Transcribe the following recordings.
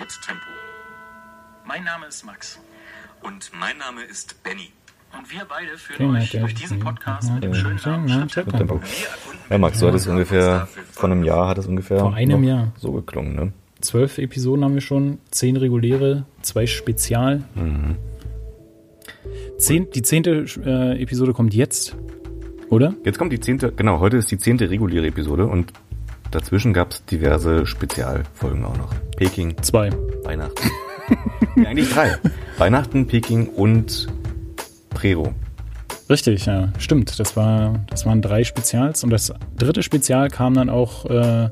Schritttempo. Mein Name ist Max. Und mein Name ist Benny. Und wir beide führen euch durch diesen Podcast mit dem schönen Namen Schritttempo. Tempo. Ja, Max, du hattest ungefähr, vor einem Jahr hat es ungefähr Vor einem Jahr. so geklungen, ne? Zwölf Episoden haben wir schon, zehn reguläre, zwei Spezial. Zehn, die zehnte äh, Episode kommt jetzt, oder? Jetzt kommt die zehnte, genau, heute ist die zehnte reguläre Episode und dazwischen gab es diverse Spezialfolgen auch noch. Peking, Zwei. Weihnachten. ja, eigentlich drei. Weihnachten, Peking und Prero. Richtig, ja, stimmt. Das war, das waren drei Spezials und das dritte Spezial kam dann auch, äh,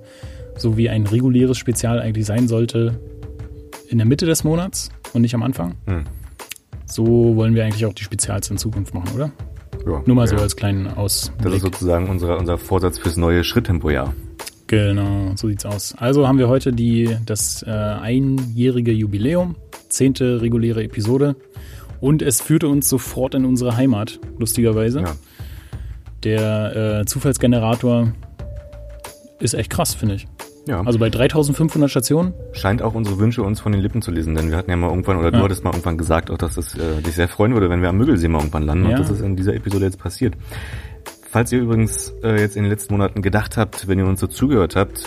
so wie ein reguläres Spezial eigentlich sein sollte, in der Mitte des Monats und nicht am Anfang. Hm. So wollen wir eigentlich auch die Spezials in Zukunft machen, oder? Ja, Nur mal so ja. als kleinen Ausblick. Das ist sozusagen unser, unser Vorsatz fürs neue Schritttempo-Jahr. Genau, so sieht's aus. Also haben wir heute die, das äh, einjährige Jubiläum, zehnte reguläre Episode. Und es führte uns sofort in unsere Heimat, lustigerweise. Ja. Der äh, Zufallsgenerator ist echt krass, finde ich. ja. Also bei 3500 Stationen, scheint auch unsere Wünsche uns von den Lippen zu lesen, denn wir hatten ja mal irgendwann, oder du Ja. hattest mal irgendwann gesagt, auch dass es äh, dich sehr freuen würde, wenn wir am Müggelsee mal irgendwann landen Ja. und das ist in dieser Episode jetzt passiert. Falls ihr übrigens äh, jetzt in den letzten Monaten gedacht habt, wenn ihr uns so zugehört habt,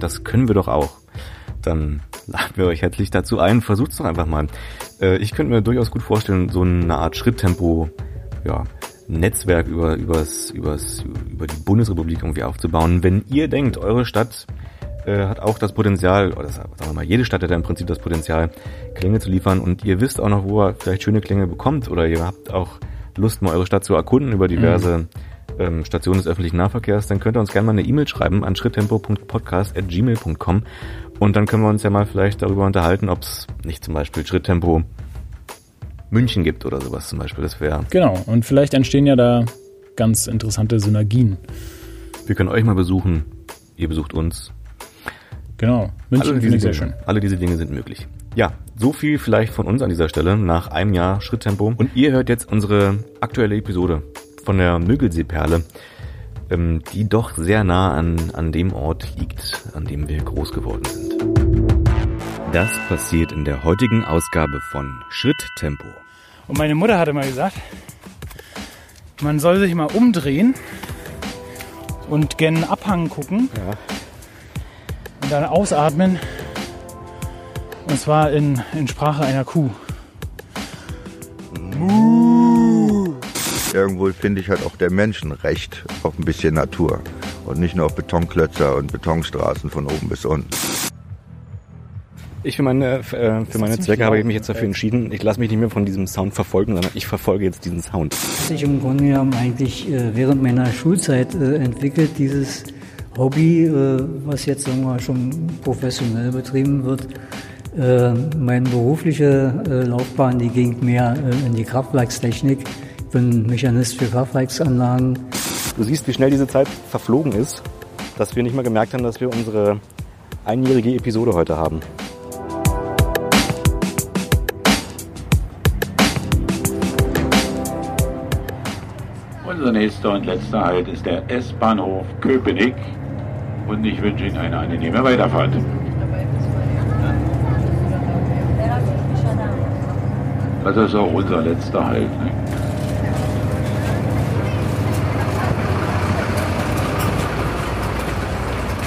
das können wir doch auch, dann laden wir euch herzlich dazu ein, versucht's doch einfach mal. Äh, ich könnte mir durchaus gut vorstellen, so eine Art Schritttempo, ja, Netzwerk über, übers, übers, über die Bundesrepublik irgendwie aufzubauen. Wenn ihr denkt, eure Stadt äh, hat auch das Potenzial, oder sagen wir mal, jede Stadt hat ja im Prinzip das Potenzial, Klänge zu liefern und ihr wisst auch noch, wo ihr vielleicht schöne Klänge bekommt oder ihr habt auch Lust, mal eure Stadt zu erkunden über diverse ähm, Stationen des öffentlichen Nahverkehrs, dann könnt ihr uns gerne mal eine E-Mail schreiben an schritttempo.podcast.gmail.com und dann können wir uns ja mal vielleicht darüber unterhalten, ob es nicht zum Beispiel Schritttempo München gibt oder sowas zum Beispiel. Das wäre, genau. Und vielleicht entstehen ja da ganz interessante Synergien. wir können euch mal besuchen, ihr besucht uns. Genau. München Alle diese, sehr schön. alle diese Dinge sind möglich. Ja, so viel vielleicht von uns an dieser Stelle nach einem Jahr Schritttempo. Und ihr hört jetzt unsere aktuelle Episode von der Müggelsee-Perle, ähm, die doch sehr nah an, an dem Ort liegt, an dem wir groß geworden sind. Das passiert in der heutigen Ausgabe von Schritttempo. Und meine Mutter hatte mal gesagt, man soll sich mal umdrehen und gen Abhang gucken Ja. und dann ausatmen. Und zwar in, in Sprache einer Kuh. Irgendwo finde ich halt auch der Menschen recht auf ein bisschen Natur und nicht nur auf Betonklötzer und Betonstraßen von oben bis unten. Ich für meine, äh, für meine Zwecke habe ich mich jetzt dafür entschieden, ich lasse mich nicht mehr von diesem Sound verfolgen, sondern ich verfolge jetzt diesen Sound. sich im Grunde genommen eigentlich äh, während meiner Schulzeit äh, entwickelt, dieses Hobby, was jetzt sagen wir, schon professionell betrieben wird. Meine berufliche Laufbahn, die ging mehr in die Kraftwerkstechnik. Ich bin Mechanist für Kraftwerksanlagen. Du siehst, wie schnell diese Zeit verflogen ist, dass wir nicht mal gemerkt haben, dass wir unsere einjährige Episode heute haben. Unser nächster und letzter Halt ist der S-Bahnhof Köpenick und ich wünsche Ihnen eine angenehme Weiterfahrt. Das ist auch unser letzter Halt. Ne?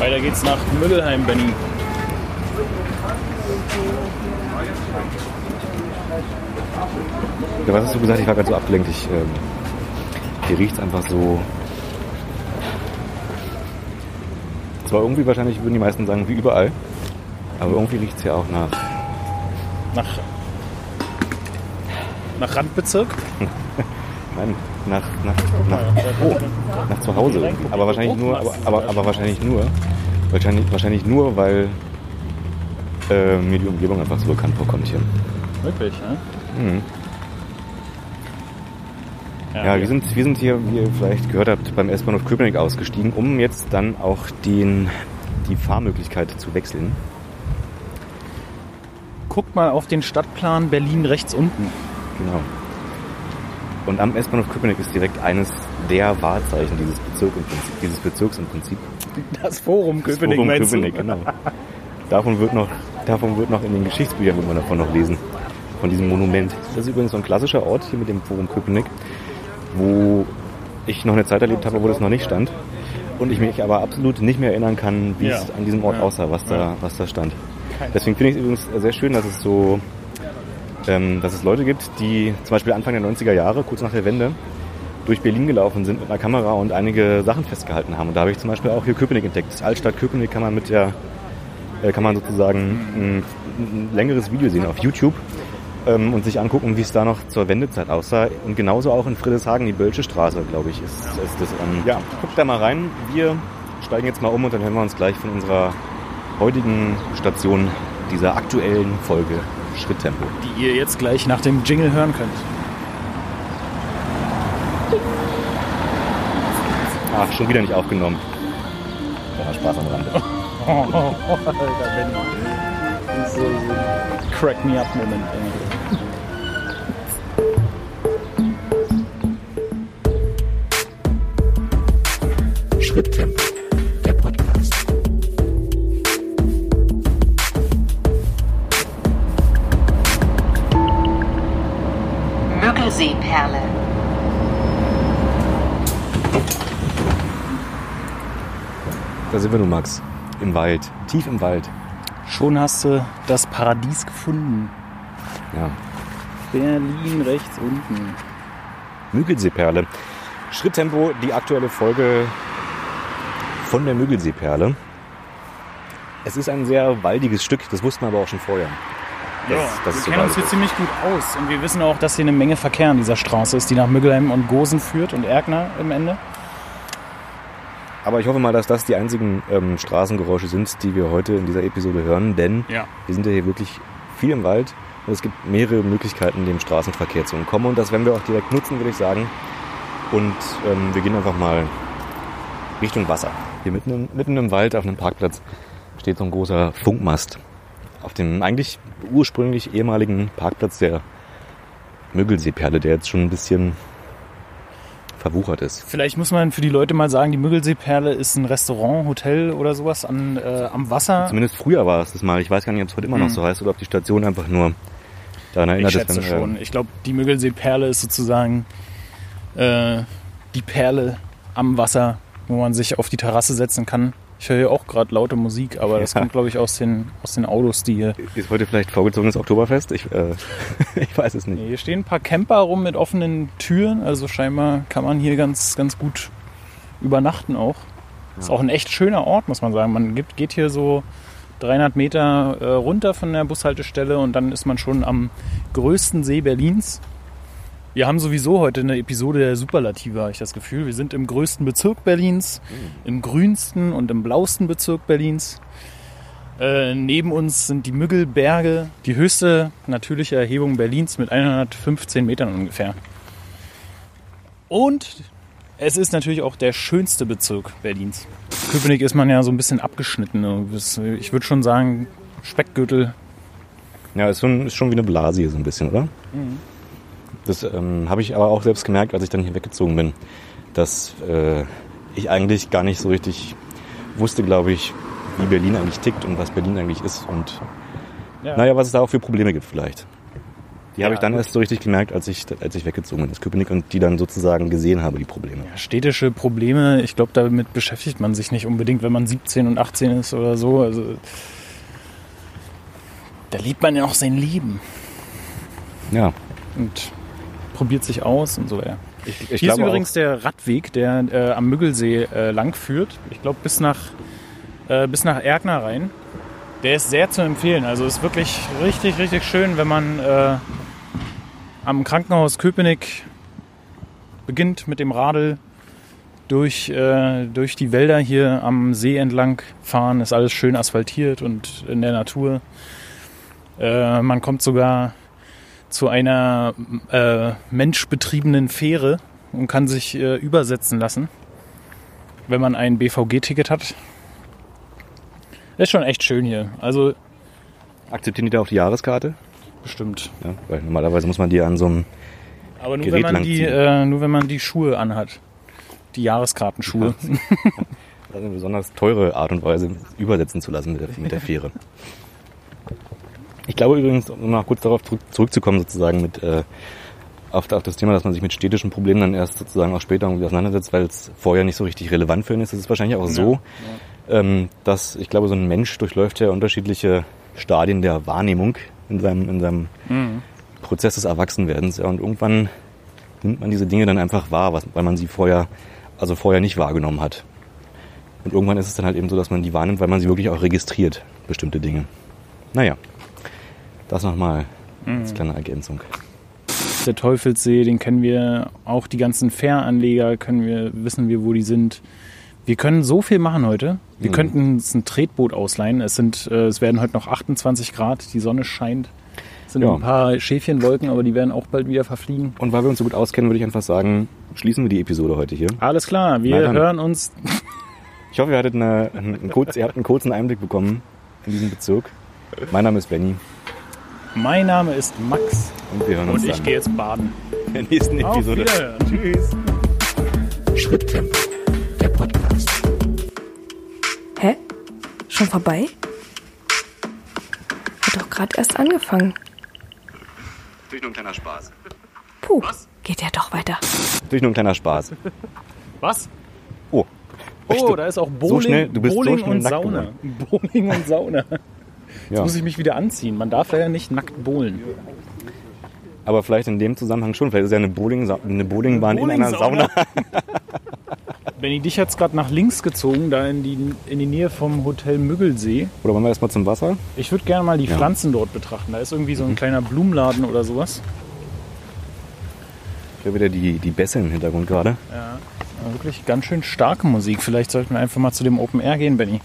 Weiter geht's nach Müggelheim, Benny. Ja, was hast du gesagt? Ich war gerade so abgelenkt. Ich, ähm, hier riecht's einfach so. Zwar irgendwie wahrscheinlich würden die meisten sagen, wie überall. Aber irgendwie riecht's hier auch nach. Nach, nach Randbezirk? Nein, nach, nach, nach, oh, nach zu Hause. Aber wahrscheinlich nur, aber, aber, aber wahrscheinlich nur, wahrscheinlich, wahrscheinlich nur, weil äh, mir die Umgebung einfach so bekannt vorkommt hier. Wirklich, ne? Mhm. Ja, wir sind, wir sind hier, wie ihr vielleicht gehört habt, beim S-Bahnhof Köpenick ausgestiegen, um jetzt dann auch den, die Fahrmöglichkeit zu wechseln. Guckt mal auf den Stadtplan Berlin rechts unten. Genau. Und am S-Bahnhof Köpenick ist direkt eines der Wahrzeichen dieses, Bezirk im Prinzip, dieses Bezirks im Prinzip. Das Forum Köpenick, Forum meinst Köpenick, genau. Davon wird noch davon wird noch in den Geschichtsbüchern wird man davon noch lesen. Von diesem Monument. Das ist übrigens so ein klassischer Ort hier mit dem Forum Köpenick, wo ich noch eine Zeit erlebt habe, wo das noch nicht stand. Und ich mich aber absolut nicht mehr erinnern kann, wie Ja. es an diesem Ort Ja. aussah, was da, was da stand. Deswegen finde ich es übrigens sehr schön, dass es so, ähm, dass es Leute gibt, die zum Beispiel Anfang der 90er Jahre, kurz nach der Wende, durch Berlin gelaufen sind mit einer Kamera und einige Sachen festgehalten haben. Und da habe ich zum Beispiel auch hier Köpenick entdeckt. Das Altstadt Köpenick kann man mit der, äh, kann man sozusagen ein, ein längeres Video sehen auf YouTube ähm, und sich angucken, wie es da noch zur Wendezeit aussah. Und genauso auch in Friedrichshagen, die Bölsche Straße, glaube ich, ist, ist das. Ähm, ja, guckt da mal rein. Wir steigen jetzt mal um und dann hören wir uns gleich von unserer heutigen Station dieser aktuellen Folge Schritttempo. Die ihr jetzt gleich nach dem Jingle hören könnt. Ach, schon wieder nicht aufgenommen. Ja, Spaß am Rande. Alter, Benny. So, so Crack me up Moment. Schritttempo, Müggelseeperle. Da sind wir nun, Max. Im Wald. Tief im Wald. Schon hast du das Paradies gefunden. Ja. Berlin rechts unten. Müggelseeperle. Schritttempo, die aktuelle Folge von der Müggelseeperle. Es ist ein sehr waldiges Stück, das wussten wir aber auch schon vorher. Ja, so wir kennen uns hier ziemlich gut aus und wir wissen auch, dass hier eine Menge Verkehr an dieser Straße ist, die nach Müggelheim und Gosen führt und Erkner im Ende. Aber ich hoffe mal, dass das die einzigen ähm, Straßengeräusche sind, die wir heute in dieser Episode hören, denn Ja. wir sind ja hier wirklich viel im Wald und es gibt mehrere Möglichkeiten, dem Straßenverkehr zu entkommen und das werden wir auch direkt nutzen, würde ich sagen. Und ähm, wir gehen einfach mal Richtung Wasser. Hier mitten mitten im Wald auf einem Parkplatz steht so ein großer Funkmast. Auf dem eigentlich ursprünglich ehemaligen Parkplatz der Müggelseeperle, der jetzt schon ein bisschen verwuchert ist. Vielleicht muss man für die Leute mal sagen, die Müggelseeperle ist ein Restaurant, Hotel oder sowas an, äh, am Wasser. Zumindest früher war es das mal. Ich weiß gar nicht, ob es heute immer noch so heißt oder ob die Station einfach nur daran Ich erinnert schätze ist. schon. Ich glaube, die Müggelseeperle ist sozusagen äh, die Perle am Wasser, wo man sich auf die Terrasse setzen kann. Ich höre hier auch gerade laute Musik, aber das Ja. kommt, glaube ich, aus den, aus den Autos, die hier. Ist heute vielleicht vorgezogenes Oktoberfest? Ich, äh, ich weiß es nicht. Hier stehen ein paar Camper rum mit offenen Türen, also scheinbar kann man hier ganz, ganz gut übernachten auch. Ist auch ein echt schöner Ort, muss man sagen. Man geht, geht hier so 300 Meter äh, runter von der Bushaltestelle und dann ist man schon am größten See Berlins. Wir haben sowieso heute eine Episode der Superlative, habe ich das Gefühl. Wir sind im größten Bezirk Berlins, im grünsten und im blausten Bezirk Berlins. Äh, neben uns sind die Müggelberge, die höchste natürliche Erhebung Berlins mit 115 Metern ungefähr. Und es ist natürlich auch der schönste Bezirk Berlins. Köpenick ist man ja so ein bisschen abgeschnitten. Ich würde schon sagen, Speckgürtel. Ja, ist schon, ist schon wie eine Blase hier so ein bisschen, oder? Das ähm, habe ich aber auch selbst gemerkt, als ich dann hier weggezogen bin, dass äh, ich eigentlich gar nicht so richtig wusste, glaube ich, wie Berlin eigentlich tickt und was Berlin eigentlich ist und Ja. naja, was es da auch für Probleme gibt vielleicht. Die habe Ja, ich dann gut. erst so richtig gemerkt, als ich, als ich weggezogen bin aus Köpenick und die dann sozusagen gesehen habe, die Probleme. Städtische Probleme, ich glaube, damit beschäftigt man sich nicht unbedingt, wenn man 17 und 18 ist oder so. Also, da lebt man ja auch sein Leben Ja, und probiert sich aus und so. Ja. ich, ich Hier ist übrigens der Radweg, der äh, am Müggelsee äh, lang führt. Ich glaube bis nach äh, bis nach Erkner rein. Der ist sehr zu empfehlen. Also ist wirklich richtig, richtig schön, wenn man äh, am Krankenhaus Köpenick beginnt mit dem Radl durch, äh, durch die Wälder hier am See entlang fahren. Ist alles schön asphaltiert und in der Natur. Äh, man kommt sogar zu einer äh, menschbetriebenen Fähre und kann sich äh, übersetzen lassen, wenn man ein BVG-Ticket hat. Ist schon echt schön hier. Also akzeptieren die da auch die Jahreskarte? bestimmt. Ja, weil normalerweise muss man die an so einem Aber nur Gerät wenn, man die, äh, nur wenn man die Schuhe anhat. Die Jahreskartenschuhe. Das ist eine besonders teure Art und Weise, übersetzen zu lassen mit der, mit der Fähre. Ich glaube übrigens, um noch kurz darauf zurück, zurückzukommen, sozusagen mit äh, auf, auf das Thema, dass man sich mit städtischen Problemen dann erst sozusagen auch später irgendwie auseinandersetzt, weil es vorher nicht so richtig relevant für ihn ist. Es ist wahrscheinlich auch so, ja, ja. Ähm, dass ich glaube, so ein Mensch durchläuft ja unterschiedliche Stadien der Wahrnehmung in seinem, in seinem mhm. Prozess des Erwachsenwerdens. Ja, und irgendwann nimmt man diese Dinge dann einfach wahr, was, weil man sie vorher, also vorher nicht wahrgenommen hat. Und irgendwann ist es dann halt eben so, dass man die wahrnimmt, weil man sie wirklich auch registriert, bestimmte Dinge. Naja, das nochmal mhm. als kleine Ergänzung. Der Teufelssee, den kennen wir, auch die ganzen Fähranleger können wir, wissen wir, wo die sind. Wir können so viel machen heute. Wir mhm. könnten uns ein Tretboot ausleihen. Es sind, äh, es werden heute noch 28 Grad, die Sonne scheint. Es sind ja. ein paar Schäfchenwolken, aber die werden auch bald wieder verfliegen. Und weil wir uns so gut auskennen, würde ich einfach sagen, schließen wir die Episode heute hier. Alles klar, wir Nein, hören uns. Ich hoffe, ihr hattet eine, einen, kurz, ihr habt einen kurzen Einblick bekommen in diesen Bezug. Mein Name ist Benny. Mein Name ist Max. Und wir hören uns Und ich gehe jetzt baden. In der nächsten Episode. Auf Tschüss. Schritttempo, der Podcast. Hä? Schon vorbei? Hat doch gerade erst angefangen. Durch nur ein kleiner Spaß. Puh, Was? geht ja doch weiter. Durch nur ein kleiner Spaß. Was? Oh. Oh, da ist auch Bowling, so schnell, du bist Bowling so schnell und Sauna. Bowling und Sauna. Jetzt ja. muss ich mich wieder anziehen. Man darf ja nicht nackt bowlen. Aber vielleicht in dem Zusammenhang schon. Vielleicht ist ja eine, Bowling, eine Bowlingbahn Bowling in einer Sauna. Benny, dich hat es gerade nach links gezogen, da in die, in die Nähe vom Hotel Müggelsee. Oder wollen wir erstmal zum Wasser? Ich würde gerne mal die ja. Pflanzen dort betrachten. Da ist irgendwie so ein mhm. kleiner Blumenladen oder sowas. Ich höre wieder die, die Bässe im Hintergrund gerade. Ja, wirklich ganz schön starke Musik. Vielleicht sollten wir einfach mal zu dem Open Air gehen, Benny.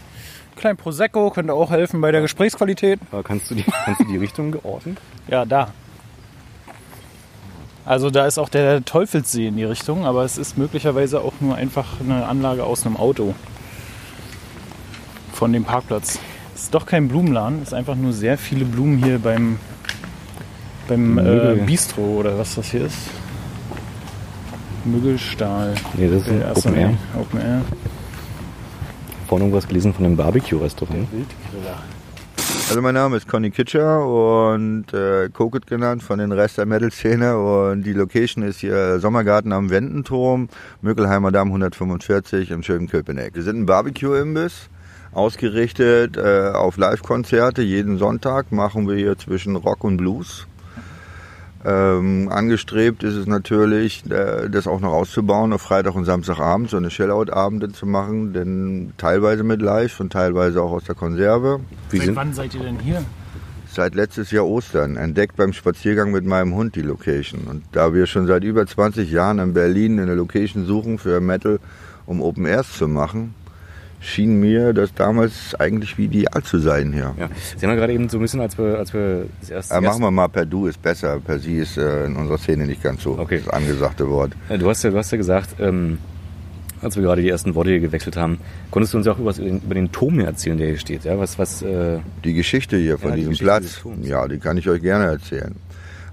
Klein Prosecco könnte auch helfen bei der Gesprächsqualität. Aber kannst du die, kannst du die Richtung geordnen? Ja, da. Also da ist auch der Teufelssee in die Richtung, aber es ist möglicherweise auch nur einfach eine Anlage aus einem Auto. Von dem Parkplatz. Es ist doch kein Blumenladen, es ist einfach nur sehr viele Blumen hier beim, beim äh, Bistro oder was das hier ist. Müggelstahl. Nee, das ist Open Air. Open Air vorhin irgendwas gelesen von einem Barbecue-Restaurant. Also mein Name ist Conny Kitscher und äh, Kokut genannt von den Rest der Metal-Szene und die Location ist hier Sommergarten am Wendenturm, Möckelheimer Damm 145 im schönen Köpenick. Wir sind ein Barbecue-Imbiss, ausgerichtet äh, auf Live-Konzerte. Jeden Sonntag machen wir hier zwischen Rock und Blues. Ähm, angestrebt ist es natürlich, äh, das auch noch auszubauen, auf Freitag und Samstagabend so eine Shellout-Abende zu machen, denn teilweise mit Live und teilweise auch aus der Konserve. Wie Seit wann seid ihr denn hier? Seit letztes Jahr Ostern, entdeckt beim Spaziergang mit meinem Hund die Location. Und da wir schon seit über 20 Jahren in Berlin eine Location suchen für Metal, um Open Airs zu machen, schien mir das damals eigentlich wie ideal zu sein hier. Ja. Sie haben ja gerade eben so ein bisschen, als wir, als wir das erste... Ja, machen wir mal per Du ist besser, per Sie ist äh, in unserer Szene nicht ganz so okay. das angesagte Wort. Du hast ja, du hast ja gesagt, ähm, als wir gerade die ersten Worte hier gewechselt haben, konntest du uns ja auch über, über den Turm erzählen, der hier steht. Ja? Was, was, äh die Geschichte hier von ja, diesem die Platz, ja, die kann ich euch gerne erzählen.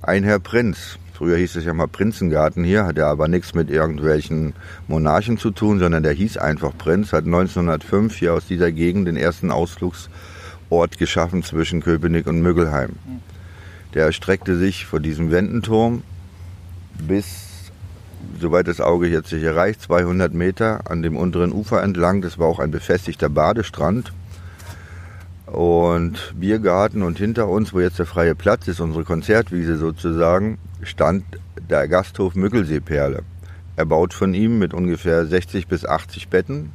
Ein Herr Prinz, Früher hieß es ja mal Prinzengarten hier, hat ja aber nichts mit irgendwelchen Monarchen zu tun, sondern der hieß einfach Prinz, hat 1905 hier aus dieser Gegend den ersten Ausflugsort geschaffen zwischen Köpenick und Müggelheim. Der erstreckte sich von diesem Wendenturm bis, soweit das Auge jetzt sich erreicht, 200 Meter an dem unteren Ufer entlang. Das war auch ein befestigter Badestrand und Biergarten und hinter uns, wo jetzt der freie Platz ist, unsere Konzertwiese sozusagen, stand der Gasthof Mückelseeperle. Erbaut von ihm mit ungefähr 60 bis 80 Betten.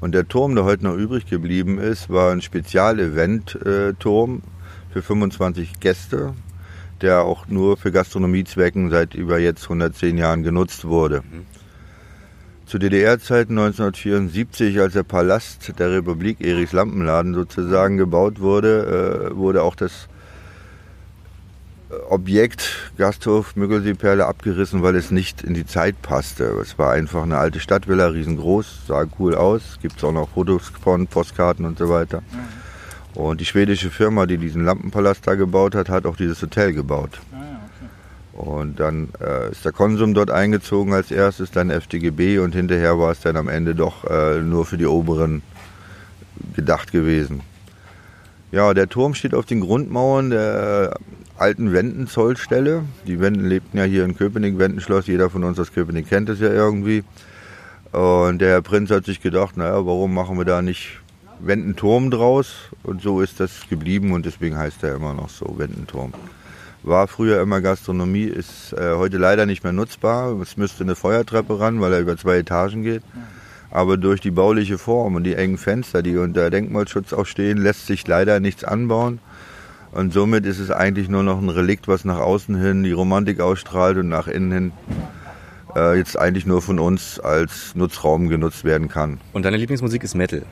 Und der Turm, der heute noch übrig geblieben ist, war ein Spezialevent-Turm für 25 Gäste, der auch nur für Gastronomiezwecken seit über jetzt 110 Jahren genutzt wurde. Mhm. Zu DDR-Zeiten 1974, als der Palast der Republik Erichs Lampenladen sozusagen gebaut wurde, äh, wurde auch das Objekt Gasthof Müggelseeperle abgerissen, weil es nicht in die Zeit passte. Es war einfach eine alte Stadtvilla, riesengroß, sah cool aus. Gibt es auch noch Fotos von, Postkarten und so weiter. Mhm. Und die schwedische Firma, die diesen Lampenpalast da gebaut hat, hat auch dieses Hotel gebaut. Ah, okay. Und dann äh, ist der Konsum dort eingezogen als erstes, dann FDGB und hinterher war es dann am Ende doch äh, nur für die Oberen gedacht gewesen. Ja, der Turm steht auf den Grundmauern der alten Wendenzollstelle. Die Wenden lebten ja hier in Köpenick, Wendenschloss. Jeder von uns aus Köpenick kennt es ja irgendwie. Und der Herr Prinz hat sich gedacht, naja, warum machen wir da nicht Wendenturm draus? Und so ist das geblieben und deswegen heißt er immer noch so, Wendenturm. War früher immer Gastronomie, ist äh, heute leider nicht mehr nutzbar. Es müsste eine Feuertreppe ran, weil er über zwei Etagen geht. Aber durch die bauliche Form und die engen Fenster, die unter Denkmalschutz auch stehen, lässt sich leider nichts anbauen. Und somit ist es eigentlich nur noch ein Relikt, was nach außen hin die Romantik ausstrahlt und nach innen hin äh, jetzt eigentlich nur von uns als Nutzraum genutzt werden kann. Und deine Lieblingsmusik ist Metal?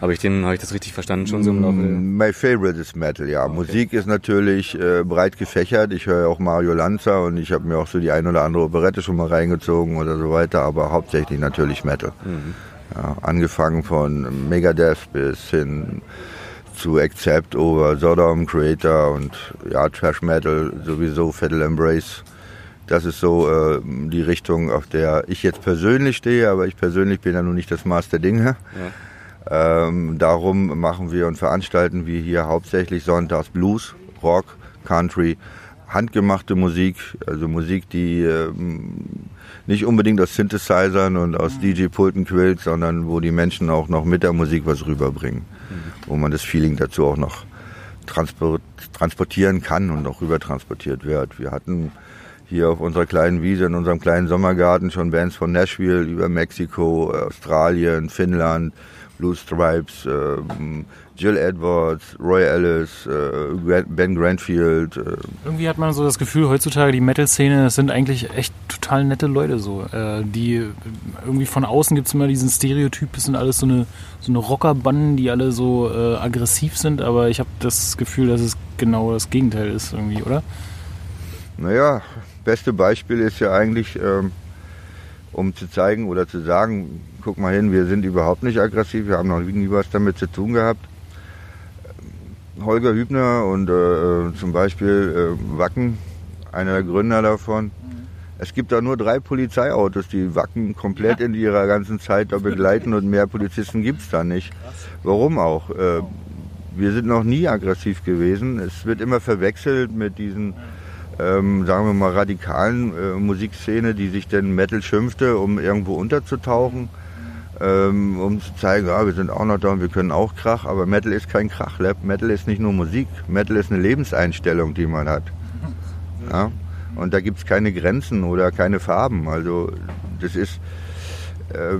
Habe ich, den, hab ich das richtig verstanden schon so im Laufe? My favorite is Metal, ja. Okay. Musik ist natürlich äh, breit gefächert. Ich höre auch Mario Lanza und ich habe mir auch so die ein oder andere Operette schon mal reingezogen oder so weiter, aber hauptsächlich natürlich Metal. Mhm. Ja, angefangen von Megadeth bis hin zu Accept over Sodom, Creator und ja, Trash Metal, sowieso Fatal Embrace. Das ist so äh, die Richtung, auf der ich jetzt persönlich stehe, aber ich persönlich bin ja nun nicht das Maß der Dinge. Ja. Ähm, darum machen wir und veranstalten wir hier hauptsächlich sonntags Blues, Rock, Country, handgemachte Musik, also Musik, die ähm, nicht unbedingt aus Synthesizern und aus mhm. DJ-Pulten quillt, sondern wo die Menschen auch noch mit der Musik was rüberbringen, mhm. wo man das Feeling dazu auch noch transportieren kann und auch rüber transportiert wird. Wir hatten hier auf unserer kleinen Wiese, in unserem kleinen Sommergarten schon Bands von Nashville über Mexiko, Australien, Finnland, Blue Stripes, äh, Jill Edwards, Roy Ellis, äh, Ben Grantfield. Äh. Irgendwie hat man so das Gefühl, heutzutage die Metal-Szene, das sind eigentlich echt total nette Leute so. Äh, die irgendwie von außen gibt es immer diesen Stereotyp, das sind alles so eine, so eine Rockerbanden, die alle so äh, aggressiv sind, aber ich habe das Gefühl, dass es genau das Gegenteil ist irgendwie, oder? Naja, beste Beispiel ist ja eigentlich, ähm, um zu zeigen oder zu sagen, guck mal hin, wir sind überhaupt nicht aggressiv, wir haben noch nie was damit zu tun gehabt. Holger Hübner und äh, zum Beispiel äh, Wacken, einer der Gründer davon. Mhm. Es gibt da nur drei Polizeiautos, die Wacken komplett in ihrer ganzen Zeit da begleiten und mehr Polizisten gibt es da nicht. Warum auch? Äh, wir sind noch nie aggressiv gewesen. Es wird immer verwechselt mit diesen ähm, sagen wir mal, radikalen äh, Musikszene, die sich denn Metal schimpfte, um irgendwo unterzutauchen ähm, um zu zeigen, ja, wir sind auch noch da und wir können auch Krach, aber Metal ist kein Krach. Metal ist nicht nur Musik, Metal ist eine Lebenseinstellung, die man hat. Ja? Und da gibt es keine Grenzen oder keine Farben. Also das ist äh,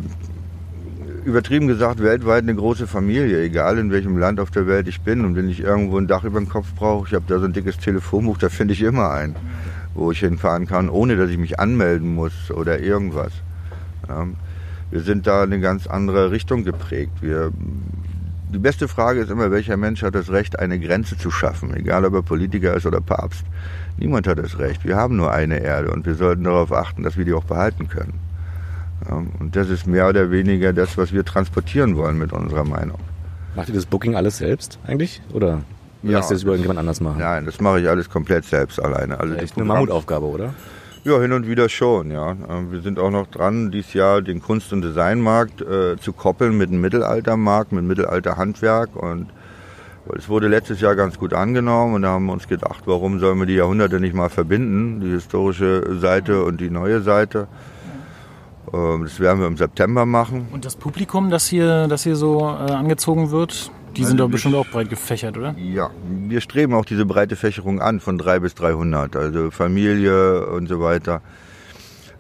übertrieben gesagt weltweit eine große Familie, egal in welchem Land auf der Welt ich bin. Und wenn ich irgendwo ein Dach über den Kopf brauche, ich habe da so ein dickes Telefonbuch, da finde ich immer einen, wo ich hinfahren kann, ohne dass ich mich anmelden muss oder irgendwas. Ja? Wir sind da in eine ganz andere Richtung geprägt. Wir, die beste Frage ist immer, welcher Mensch hat das Recht, eine Grenze zu schaffen, egal ob er Politiker ist oder Papst. Niemand hat das Recht. Wir haben nur eine Erde und wir sollten darauf achten, dass wir die auch behalten können. Und das ist mehr oder weniger das, was wir transportieren wollen mit unserer Meinung. Macht ihr das Booking alles selbst eigentlich? Oder ja, lasst ihr das über irgendjemand anders machen? Nein, das mache ich alles komplett selbst alleine. Also echt eine Mammutaufgabe, oder? Ja, hin und wieder schon, ja. Ähm, wir sind auch noch dran, dieses Jahr den Kunst- und Designmarkt äh, zu koppeln mit dem Mittelaltermarkt, mit Mittelalterhandwerk und es wurde letztes Jahr ganz gut angenommen und da haben wir uns gedacht, warum sollen wir die Jahrhunderte nicht mal verbinden, die historische Seite und die neue Seite. Ähm, das werden wir im September machen. Und das Publikum, das hier, das hier so äh, angezogen wird, die sind doch bestimmt auch breit gefächert, oder? Ja, wir streben auch diese breite Fächerung an von 3 bis 300, also Familie und so weiter.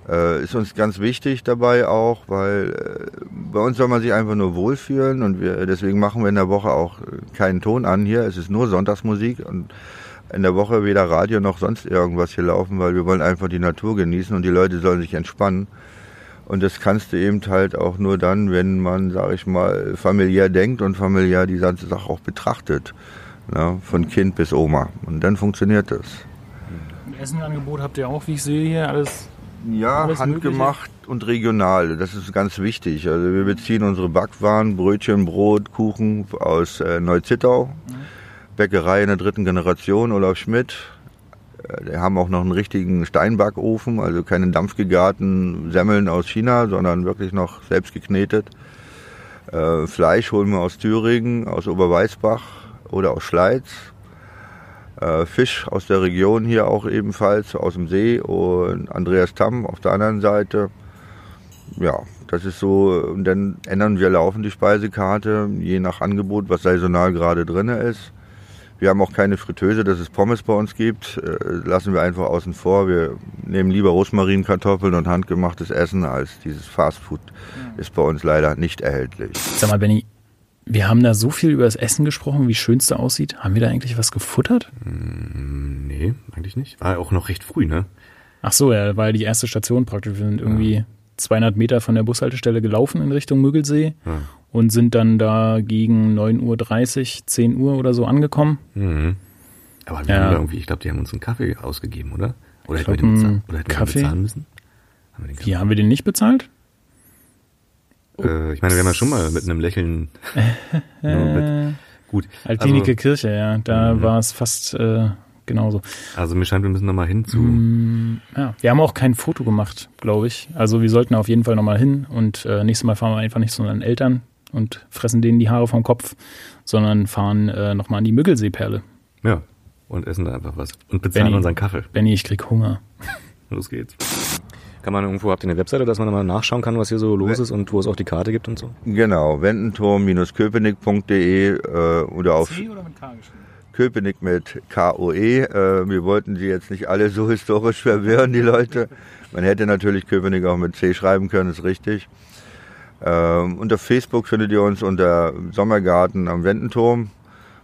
Äh, ist uns ganz wichtig dabei auch, weil äh, bei uns soll man sich einfach nur wohlfühlen und wir, deswegen machen wir in der Woche auch keinen Ton an hier. Es ist nur Sonntagsmusik und in der Woche weder Radio noch sonst irgendwas hier laufen, weil wir wollen einfach die Natur genießen und die Leute sollen sich entspannen. Und das kannst du eben halt auch nur dann, wenn man, sag ich mal, familiär denkt und familiär die ganze Sache auch betrachtet. Ne? Von Kind bis Oma. Und dann funktioniert das. Ein Essenangebot habt ihr auch, wie ich sehe hier, alles. Ja, handgemacht mögliche? und regional. Das ist ganz wichtig. Also wir beziehen unsere Backwaren, Brötchen, Brot, Kuchen aus äh, Neuzittau. Mhm. Bäckerei in der dritten Generation, Olaf Schmidt, wir haben auch noch einen richtigen Steinbackofen, also keine dampfgegarten Semmeln aus China, sondern wirklich noch selbst geknetet. Äh, Fleisch holen wir aus Thüringen, aus Oberweißbach oder aus Schleiz. Äh, Fisch aus der Region hier auch ebenfalls, aus dem See und Andreas Tamm auf der anderen Seite. Ja, das ist so, und dann ändern wir laufend die Speisekarte, je nach Angebot, was saisonal gerade drin ist. Wir haben auch keine Fritteuse, dass es Pommes bei uns gibt. Äh, lassen wir einfach außen vor. Wir nehmen lieber Rosmarinkartoffeln und handgemachtes Essen als dieses Fastfood. Ist bei uns leider nicht erhältlich. Sag mal, Benny, wir haben da so viel über das Essen gesprochen, wie schön es da aussieht. Haben wir da eigentlich was gefuttert? Mm, nee, eigentlich nicht. War auch noch recht früh, ne? Ach so, ja, war ja die erste Station praktisch. Wir sind irgendwie ja. 200 Meter von der Bushaltestelle gelaufen in Richtung Müggelsee ja. und sind dann da gegen 9.30 Uhr, 10 Uhr oder so angekommen. Mhm. Aber wir ja. haben irgendwie, ich glaube, die haben uns einen Kaffee ausgegeben, oder? Oder hätten wir den, bezahlen, oder hätten Kaffee? wir bezahlen müssen? Haben wir Wie, haben wir den nicht bezahlt? Äh, ich meine, wir haben ja schon mal mit einem Lächeln. mit, gut. Altinike also, Kirche, ja. Da mhm. war es fast äh, genauso. Also mir scheint, wir müssen nochmal hin zu. Mm, ja, wir haben auch kein Foto gemacht, glaube ich. Also wir sollten auf jeden Fall nochmal hin und äh, nächstes Mal fahren wir einfach nicht zu unseren Eltern und fressen denen die Haare vom Kopf, sondern fahren äh, nochmal an die Müggelseeperle. Ja, und essen da einfach was. Und bezahlen Benny, unseren Kaffee. Benny, ich krieg Hunger. Los geht's. Kann man irgendwo, habt ihr eine Webseite, dass man mal nachschauen kann, was hier so los ist und wo es auch die Karte gibt und so? Genau, wendenturm-köpenick.de äh, oder auf C oder mit K Köpenick mit K-O-E. Äh, wir wollten sie jetzt nicht alle so historisch verwirren, die Leute. Man hätte natürlich Köpenick auch mit C schreiben können, ist richtig. Ähm, unter Facebook findet ihr uns unter Sommergarten am Wendenturm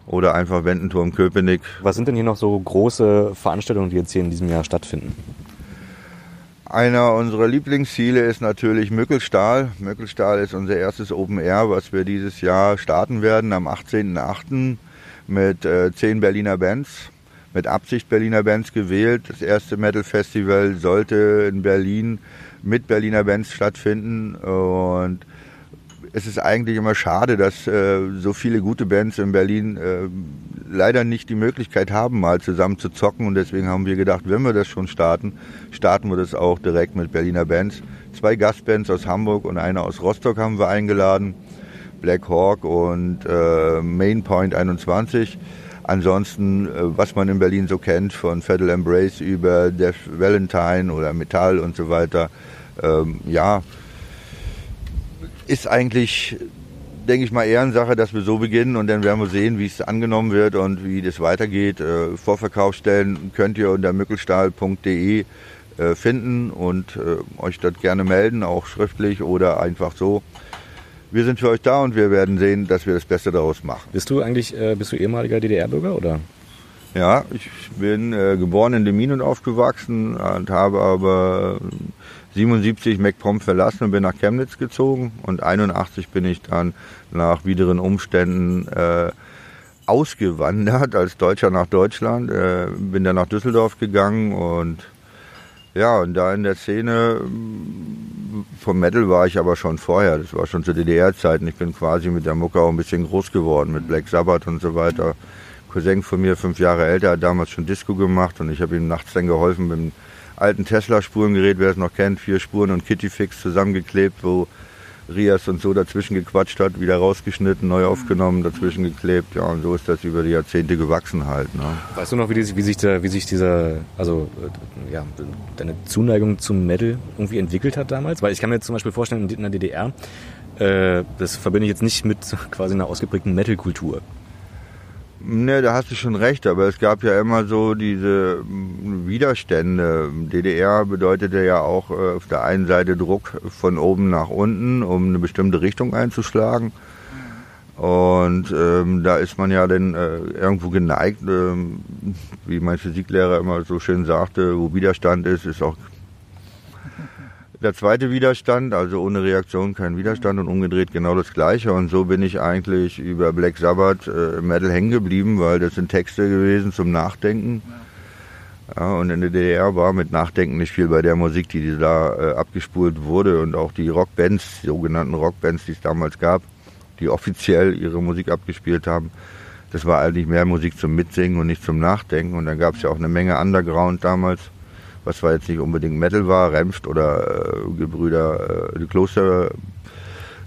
oder einfach Wendenturm Köpenick. Was sind denn hier noch so große Veranstaltungen, die jetzt hier in diesem Jahr stattfinden? Einer unserer Lieblingsziele ist natürlich Mückelstahl. Mückelstahl ist unser erstes Open Air, was wir dieses Jahr starten werden am 18.08. mit äh, zehn Berliner Bands. Mit Absicht Berliner Bands gewählt. Das erste Metal Festival sollte in Berlin mit Berliner Bands stattfinden und es ist eigentlich immer schade, dass äh, so viele gute Bands in Berlin äh, leider nicht die Möglichkeit haben, mal zusammen zu zocken. Und deswegen haben wir gedacht, wenn wir das schon starten, starten wir das auch direkt mit Berliner Bands. Zwei Gastbands aus Hamburg und eine aus Rostock haben wir eingeladen. Black Hawk und äh, Main Point 21. Ansonsten, äh, was man in Berlin so kennt, von Federal Embrace über Death Valentine oder Metall und so weiter. Ähm, ja, ist eigentlich, denke ich mal, Ehrensache, dass wir so beginnen und dann werden wir sehen, wie es angenommen wird und wie das weitergeht. Äh, Vorverkaufsstellen könnt ihr unter mückelstahl.de äh, finden und äh, euch dort gerne melden, auch schriftlich oder einfach so. Wir sind für euch da und wir werden sehen, dass wir das Beste daraus machen. Bist du eigentlich, äh, bist du ehemaliger DDR-Bürger oder? Ja, ich bin äh, geboren in Demmin und aufgewachsen und habe aber 77 MacPom verlassen und bin nach Chemnitz gezogen und 81 bin ich dann nach wideren Umständen äh, ausgewandert als Deutscher nach Deutschland, äh, bin dann nach Düsseldorf gegangen und ja, und da in der Szene vom Metal war ich aber schon vorher, das war schon zu DDR-Zeiten. Ich bin quasi mit der Mucke auch ein bisschen groß geworden, mit Black Sabbath und so weiter. Cousin von mir, fünf Jahre älter, hat damals schon Disco gemacht und ich habe ihm nachts dann geholfen mit dem alten Tesla-Spurengerät, wer es noch kennt, vier Spuren und Kittyfix zusammengeklebt, wo Rias und so dazwischen gequatscht hat, wieder rausgeschnitten, neu aufgenommen, dazwischen geklebt. Ja, und so ist das über die Jahrzehnte gewachsen halt. Ne? Weißt du noch, wie, die, wie, sich der, wie sich dieser, also ja, deine Zuneigung zum Metal irgendwie entwickelt hat damals? Weil ich kann mir jetzt zum Beispiel vorstellen, in der DDR, äh, das verbinde ich jetzt nicht mit quasi einer ausgeprägten Metal-Kultur. Ne, da hast du schon recht, aber es gab ja immer so diese hm, Widerstände. DDR bedeutete ja auch äh, auf der einen Seite Druck von oben nach unten, um eine bestimmte Richtung einzuschlagen. Und ähm, da ist man ja dann äh, irgendwo geneigt, ähm, wie mein Physiklehrer immer so schön sagte, wo Widerstand ist, ist auch der zweite Widerstand, also ohne Reaktion kein Widerstand und umgedreht genau das gleiche. Und so bin ich eigentlich über Black Sabbath äh, Metal hängen geblieben, weil das sind Texte gewesen zum Nachdenken. Ja, und in der DDR war mit Nachdenken nicht viel bei der Musik, die da äh, abgespult wurde und auch die Rockbands, die sogenannten Rockbands, die es damals gab, die offiziell ihre Musik abgespielt haben. Das war eigentlich mehr Musik zum Mitsingen und nicht zum Nachdenken. Und dann gab es ja auch eine Menge Underground damals was zwar jetzt nicht unbedingt Metal war, Remft oder äh, Gebrüder, äh, die Kloster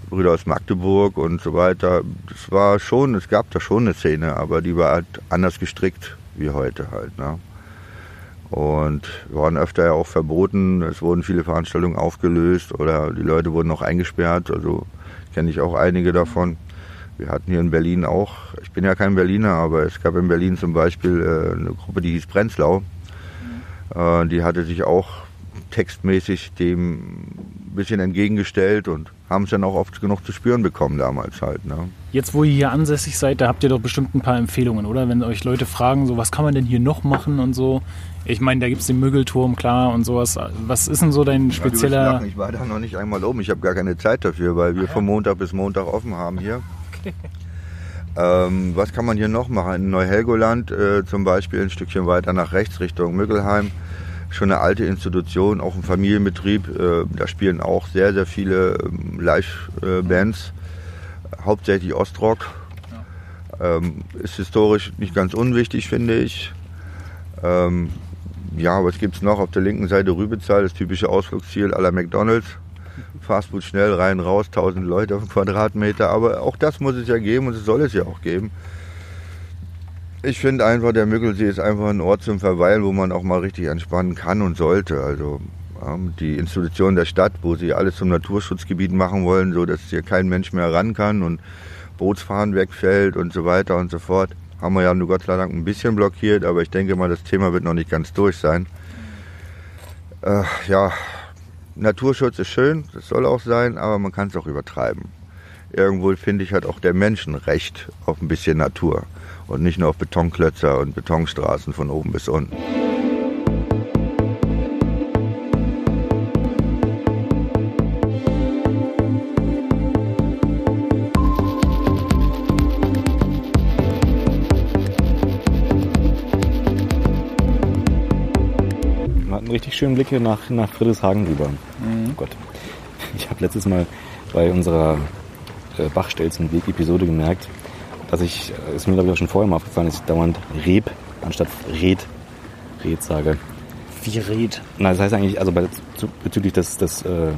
Brüder aus Magdeburg und so weiter. Das war schon, es gab da schon eine Szene, aber die war halt anders gestrickt wie heute halt. Ne? Und waren öfter ja auch verboten. Es wurden viele Veranstaltungen aufgelöst oder die Leute wurden auch eingesperrt. Also kenne ich auch einige davon. Wir hatten hier in Berlin auch, ich bin ja kein Berliner, aber es gab in Berlin zum Beispiel äh, eine Gruppe, die hieß Prenzlau. Äh, die hatte sich auch textmäßig dem ein bisschen entgegengestellt und haben es dann auch oft genug zu spüren bekommen damals halt. Ne? Jetzt, wo ihr hier ansässig seid, da habt ihr doch bestimmt ein paar Empfehlungen, oder? Wenn euch Leute fragen, so was kann man denn hier noch machen und so. Ich meine, da gibt es den Müggelturm, klar, und sowas. Was ist denn so dein spezieller... Ja, ich war da noch nicht einmal oben. Ich habe gar keine Zeit dafür, weil wir ah, ja. von Montag bis Montag offen haben hier. Okay. Ähm, was kann man hier noch machen? In Neuhelgoland äh, zum Beispiel ein Stückchen weiter nach rechts Richtung Müggelheim schon eine alte Institution, auch ein Familienbetrieb. Äh, da spielen auch sehr, sehr viele ähm, Live-Bands, hauptsächlich Ostrock. Ähm, ist historisch nicht ganz unwichtig, finde ich. Ähm, ja, was gibt es noch? Auf der linken Seite Rübezahl, das typische Ausflugsziel aller McDonalds. Fastfood schnell rein, raus, 1000 Leute auf dem Quadratmeter. Aber auch das muss es ja geben und es soll es ja auch geben. Ich finde einfach, der Müggelsee ist einfach ein Ort zum Verweilen, wo man auch mal richtig entspannen kann und sollte. Also die Institutionen der Stadt, wo sie alles zum Naturschutzgebiet machen wollen, so dass hier kein Mensch mehr ran kann und Bootsfahren wegfällt und so weiter und so fort, haben wir ja nur Gott sei Dank ein bisschen blockiert, aber ich denke mal, das Thema wird noch nicht ganz durch sein. Äh, ja, Naturschutz ist schön, das soll auch sein, aber man kann es auch übertreiben. Irgendwo finde ich hat auch der Menschen Recht auf ein bisschen Natur und nicht nur auf Betonklötzer und Betonstraßen von oben bis unten. Man hat einen richtig schönen Blick hier nach, nach Friedrichshagen rüber. Mhm. Oh Gott. Ich habe letztes Mal bei unserer äh, Bachstelzen-Weg-Episode gemerkt, dass ich, äh, ist mir glaube ich auch schon vorher mal aufgefallen, dass ich dauernd Reb anstatt Red, Red sage. Wie Red? Na, das heißt eigentlich, also bei, zu, bezüglich des, des äh,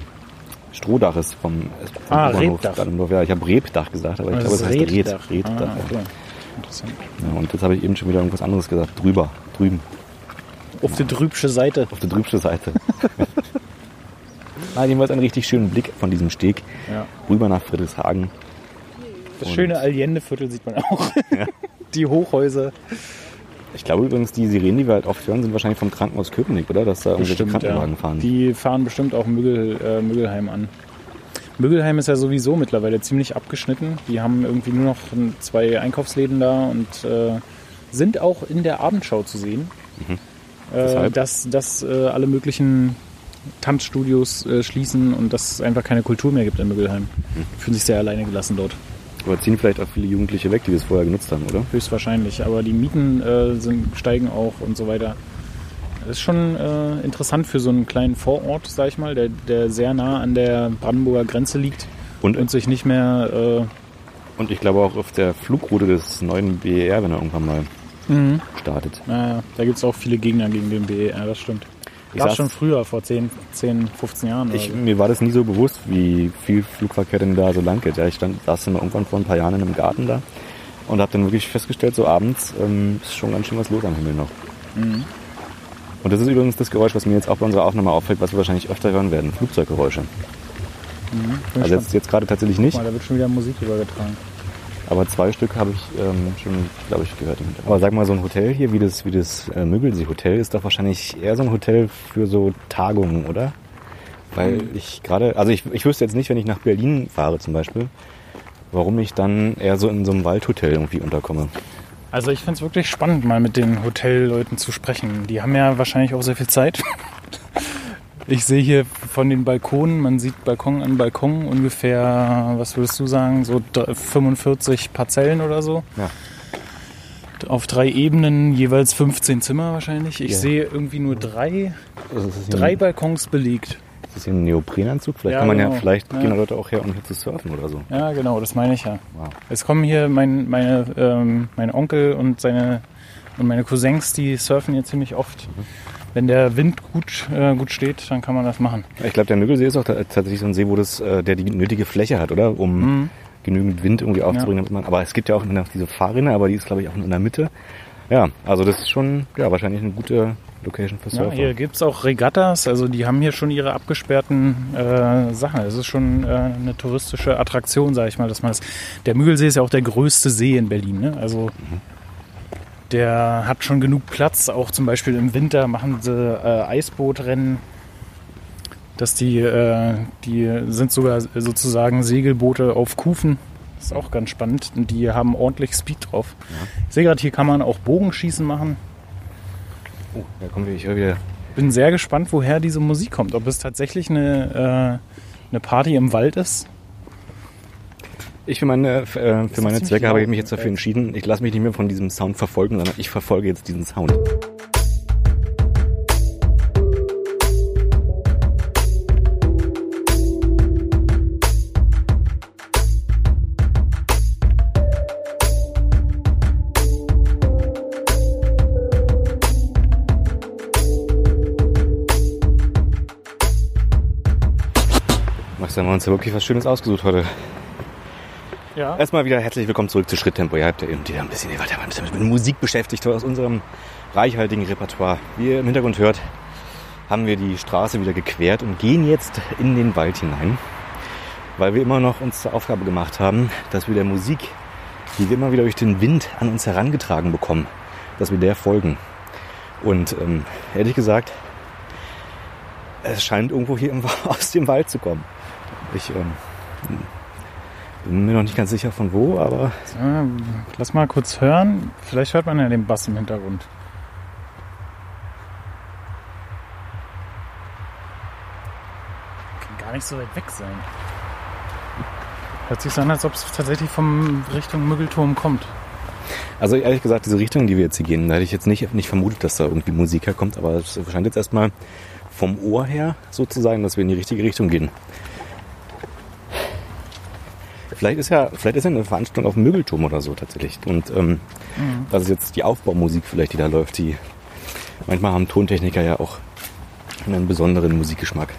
Strohdaches vom, vom ah, Rebdach. Ja, ich habe Rebdach gesagt, aber ich glaube, es heißt Red. Reddach. Reddach ah, okay. Interessant. Ja, und jetzt habe ich eben schon wieder irgendwas anderes gesagt. Drüber, drüben. Auf die drübsche Seite. Auf die drübsche Seite. Nein, jedenfalls einen richtig schönen Blick von diesem Steg ja. rüber nach Friedrichshagen. Das und schöne Allende-Viertel sieht man auch. Ja. die Hochhäuser. Ich glaube übrigens, die Sirenen, die wir halt oft hören, sind wahrscheinlich vom Krankenhaus Köpenick, oder? Dass da irgendwelche Krankenwagen ja. fahren. Die fahren bestimmt auch Müggel, äh, Müggelheim an. Müggelheim ist ja sowieso mittlerweile ziemlich abgeschnitten. Die haben irgendwie nur noch zwei Einkaufsläden da und äh, sind auch in der Abendschau zu sehen. Mhm. Äh, dass dass äh, alle möglichen Tanzstudios äh, schließen und dass es einfach keine Kultur mehr gibt in Müggelheim. Mhm. Fühlen sich sehr alleine gelassen dort. Aber ziehen vielleicht auch viele Jugendliche weg, die das vorher genutzt haben, oder? Höchstwahrscheinlich. Aber die Mieten äh, sind, steigen auch und so weiter. Das ist schon äh, interessant für so einen kleinen Vorort, sag ich mal, der, der sehr nah an der Brandenburger Grenze liegt und, und sich nicht mehr. Äh und ich glaube auch auf der Flugroute des neuen BER, wenn er irgendwann mal mhm. startet. Ja, da gibt es auch viele Gegner gegen den BER, das stimmt. Ich Gab schon früher, vor 10, 10 15 Jahren. Ich, so. Mir war das nie so bewusst, wie viel Flugverkehr denn da so lang geht. Ja, ich stand, saß dann irgendwann vor ein paar Jahren in einem Garten da und habe dann wirklich festgestellt, so abends ähm, ist schon ganz schön was los am Himmel noch. Mhm. Und das ist übrigens das Geräusch, was mir jetzt auch bei unserer Aufnahme auffällt, was wir wahrscheinlich öfter hören werden. Flugzeuggeräusche. Mhm, also jetzt, jetzt gerade tatsächlich nicht. Mal, da wird schon wieder Musik übergetragen. Aber zwei Stück habe ich ähm, schon, glaube ich, gehört. Aber sag mal, so ein Hotel hier wie das, wie das äh, Möbelsee-Hotel ist doch wahrscheinlich eher so ein Hotel für so Tagungen, oder? Weil mhm. ich gerade, also ich, ich wüsste jetzt nicht, wenn ich nach Berlin fahre zum Beispiel, warum ich dann eher so in so einem Waldhotel irgendwie unterkomme. Also ich finde es wirklich spannend, mal mit den Hotelleuten zu sprechen. Die haben ja wahrscheinlich auch sehr viel Zeit. Ich sehe hier von den Balkonen, man sieht Balkon an Balkon ungefähr, was würdest du sagen, so 45 Parzellen oder so. Ja. Auf drei Ebenen, jeweils 15 Zimmer wahrscheinlich. Ich ja. sehe irgendwie nur drei, drei Balkons belegt. Ist das hier ein Neoprenanzug? Vielleicht ja, kann man genau. ja, vielleicht ja. gehen Leute auch her, um hier zu surfen oder so. Ja, genau, das meine ich ja. Wow. Es kommen hier mein, meine, ähm, mein Onkel und seine und meine Cousins, die surfen hier ziemlich oft. Mhm. Wenn der Wind gut, äh, gut steht, dann kann man das machen. Ich glaube, der Müggelsee ist auch ta- tatsächlich so ein See, wo das, äh, der die nötige Fläche hat, oder? Um Mhm. genügend Wind irgendwie aufzubringen. Man, aber es gibt ja auch noch diese Fahrrinne, aber die ist, glaube ich, auch in der Mitte. Ja, also das ist schon ja, wahrscheinlich eine gute Location für Ja, Surfer. hier gibt's auch Regattas, also die haben hier schon ihre abgesperrten äh, Sachen. Es ist schon äh, eine touristische Attraktion, sage ich mal, dass man das. Der Müggelsee ist ja auch der größte See in Berlin, ne? Also der hat schon genug Platz. Auch zum Beispiel im Winter machen sie äh, Eisbootrennen. Dass die, äh, die sind sogar sozusagen Segelboote auf Kufen. Das ist auch ganz spannend. Und die haben ordentlich Speed drauf. Ich sehe gerade, hier kann man auch Bogenschießen machen. Oh, da kommen wir ich höre wieder. bin sehr gespannt, woher diese Musik kommt. Ob es tatsächlich eine, äh, eine Party im Wald ist. Ich für meine, für, äh, für meine ziemlich Zwecke habe ich mich jetzt dafür entschieden, ich lasse mich nicht mehr von diesem Sound verfolgen, sondern ich verfolge jetzt diesen Sound. Max, haben wir uns ja wirklich was Schönes ausgesucht heute. Ja. Erstmal wieder herzlich willkommen zurück zu Schritttempo. Ihr habt ja eben wieder ein bisschen, ihr wart ja ein bisschen mit Musik beschäftigt aus unserem reichhaltigen Repertoire. Wie ihr im Hintergrund hört, haben wir die Straße wieder gequert und gehen jetzt in den Wald hinein, weil wir immer noch uns zur Aufgabe gemacht haben, dass wir der Musik, die wir immer wieder durch den Wind an uns herangetragen bekommen, dass wir der folgen. Und ähm, ehrlich gesagt, es scheint irgendwo hier aus dem Wald zu kommen. Ich ähm, bin mir noch nicht ganz sicher von wo, aber lass mal kurz hören. Vielleicht hört man ja den Bass im Hintergrund. Kann gar nicht so weit weg sein. Hört sich so an, als ob es tatsächlich vom Richtung Müggelturm kommt. Also ehrlich gesagt, diese Richtung, die wir jetzt hier gehen, da hätte ich jetzt nicht, nicht vermutet, dass da irgendwie Musik herkommt, aber es scheint jetzt erstmal vom Ohr her so zu sein, dass wir in die richtige Richtung gehen. Vielleicht ist ja, vielleicht ist ja eine Veranstaltung auf dem Mögelturm oder so tatsächlich. Und ähm, das ist jetzt die Aufbaumusik vielleicht, die da läuft. Die manchmal haben Tontechniker ja auch einen besonderen Musikgeschmack.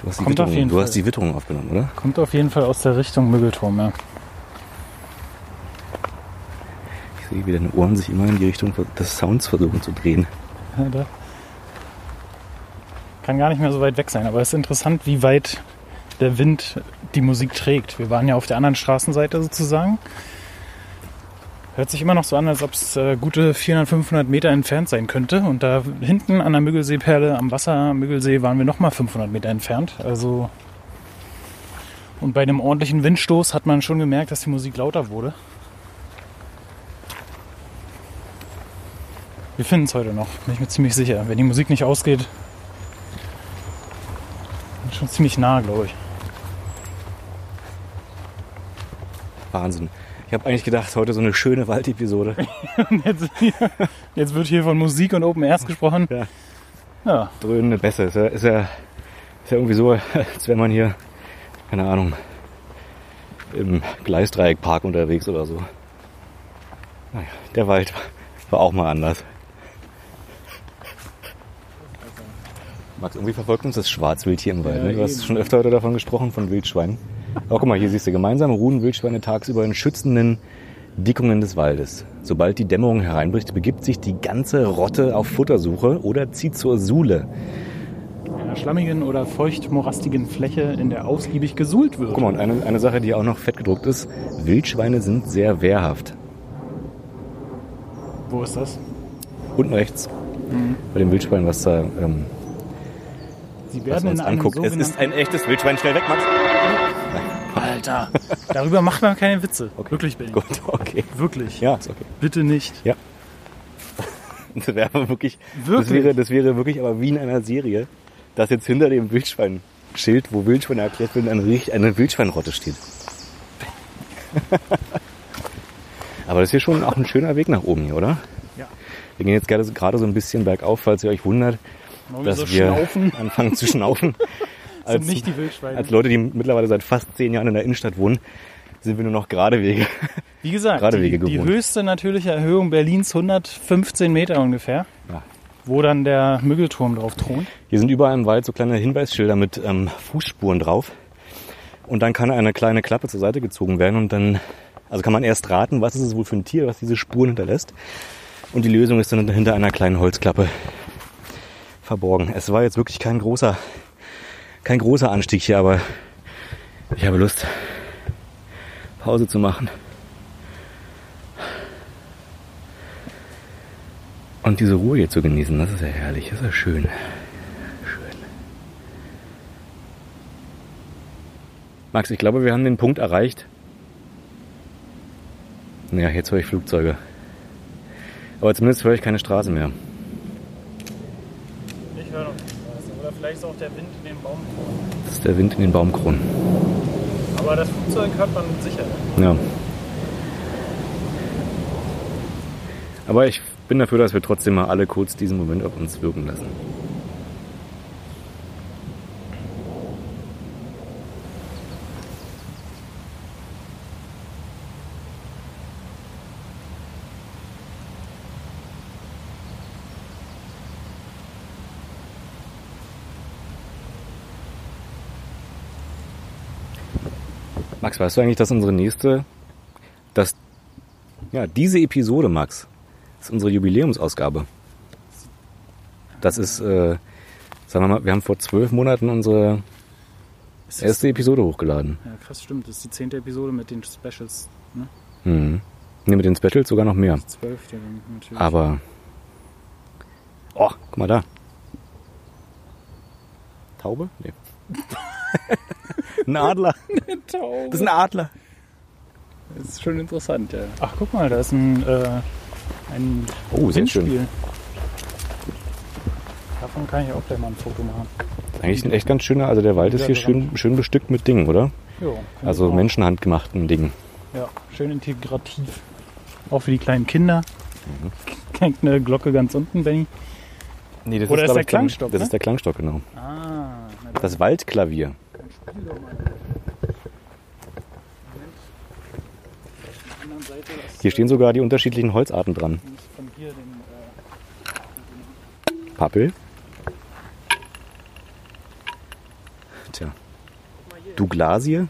Du hast die, Kommt Witterung, du Fall. hast die Witterung aufgenommen, oder? Kommt auf jeden Fall aus der Richtung Müggelturm, ja. Ich sehe, wie deine Ohren sich immer in die Richtung des Sounds versuchen zu drehen. Ja. Kann gar nicht mehr so weit weg sein, aber es ist interessant, wie weit der Wind die Musik trägt. Wir waren ja auf der anderen Straßenseite sozusagen. Hört sich immer noch so an, als ob es äh, gute 400, 500 Meter entfernt sein könnte. Und da hinten an der Müggelseeperle am Wasser Müggelsee waren wir nochmal 500 Meter entfernt. Also und bei einem ordentlichen Windstoß hat man schon gemerkt, dass die Musik lauter wurde. Wir finden es heute noch, bin ich mir ziemlich sicher. Wenn die Musik nicht ausgeht, schon ziemlich nah, glaube ich. Wahnsinn. Ich habe eigentlich gedacht, heute so eine schöne Waldepisode. Jetzt, jetzt wird hier von Musik und Open Airs gesprochen. Ja. Ja, dröhnende Bässe. Ist ja, ist ja, ist ja irgendwie so, als wäre man hier, keine Ahnung, im Gleisdreieckpark unterwegs oder so. Naja, der Wald war auch mal anders. Max, irgendwie verfolgt uns das Schwarzwild hier im Wald. Ja, ne? Du hast schon öfter heute davon gesprochen, von Wildschweinen. Aber guck mal, hier siehst du, gemeinsam ruhen Wildschweine tagsüber in schützenden Dickungen des Waldes. Sobald die Dämmerung hereinbricht, begibt sich die ganze Rotte auf Futtersuche oder zieht zur Suhle. einer schlammigen oder feuchtmorastigen Fläche, in der ausgiebig gesuhlt wird. Guck mal, und eine, eine Sache, die auch noch fett gedruckt ist, Wildschweine sind sehr wehrhaft. Wo ist das? Unten rechts, bei dem Wildschwein, was da, ähm, Sie was werden man uns anguckt. Es ist ein echtes Wildschwein. Schnell weg, Max. Alter, darüber macht man keine Witze. Okay. Wirklich, Benny. Gut, okay. Wirklich. Ja, ist okay. Bitte nicht. Das wäre aber wirklich, Das, Wirklich? wäre, das wäre wirklich aber wie in einer Serie, dass jetzt hinter dem Wildschweinschild, wo Wildschweine erklärt werden, eine, eine Wildschweinrotte steht. aber das ist hier schon auch ein schöner Weg nach oben hier, oder? Ja. Wir gehen jetzt gerade, gerade so ein bisschen bergauf, falls ihr euch wundert, Wollen wir dass so wir schnaufen? anfangen zu schnaufen. Sind nicht die Wildschweine. als Leute, die mittlerweile seit fast zehn Jahren in der Innenstadt wohnen, sind wir nur noch gerade Wege. Wie gesagt, gerade die, Wege die gewohnt. höchste natürliche Erhöhung Berlins 115 Meter ungefähr. Ja. wo dann der Müggelturm drauf thront. Hier sind überall im Wald so kleine Hinweisschilder mit ähm, Fußspuren drauf. Und dann kann eine kleine Klappe zur Seite gezogen werden und dann, also kann man erst raten, was ist es wohl für ein Tier, was diese Spuren hinterlässt. Und die Lösung ist dann hinter einer kleinen Holzklappe verborgen. Es war jetzt wirklich kein großer, kein großer Anstieg hier, aber ich habe Lust, Pause zu machen. Und diese Ruhe hier zu genießen, das ist ja herrlich, das ist ja schön. Schön. Max, ich glaube, wir haben den Punkt erreicht. Naja, jetzt höre ich Flugzeuge. Aber zumindest höre ich keine Straße mehr. Ich höre noch Straße. Oder vielleicht ist auch der Wind in den Baumkronen. Das ist der Wind in den Baumkronen. Aber das Flugzeug hört man sicher. Ja. Aber ich bin dafür, dass wir trotzdem mal alle kurz diesen Moment auf uns wirken lassen. Max, weißt du eigentlich, dass unsere nächste, dass, ja, diese Episode, Max, ist unsere Jubiläumsausgabe. Das ist, äh, sagen wir mal, wir haben vor zwölf Monaten unsere erste Episode hochgeladen. Ja, krass, stimmt. Das ist die zehnte Episode mit den Specials. Ne? Mhm. Ne, mit den Specials sogar noch mehr. Zwölfte dann natürlich. Aber, oh, guck mal da. Taube? Nee. ein Adler. Taube. Das ist ein Adler. Das ist schon interessant, ja. Ach, guck mal, da ist ein, äh, ein Oh, sehr schön. Davon kann ich auch gleich mal ein Foto machen. Eigentlich ein echt ganz schöner, also der Wald ist hier schön, schön bestückt mit Dingen, oder? Jo, Also menschenhandgemachten Dingen. Ja, schön integrativ. Auch für die kleinen Kinder. Hängt eine Glocke ganz unten, Benny. Nee, das Oder ist glaub der ich, dann- Klangstock, Das ne? ist der Klangstock, genau. Ah, na, Das Waldklavier. Hier stehen sogar die unterschiedlichen Holzarten dran. Pappel. Tja. Douglasie.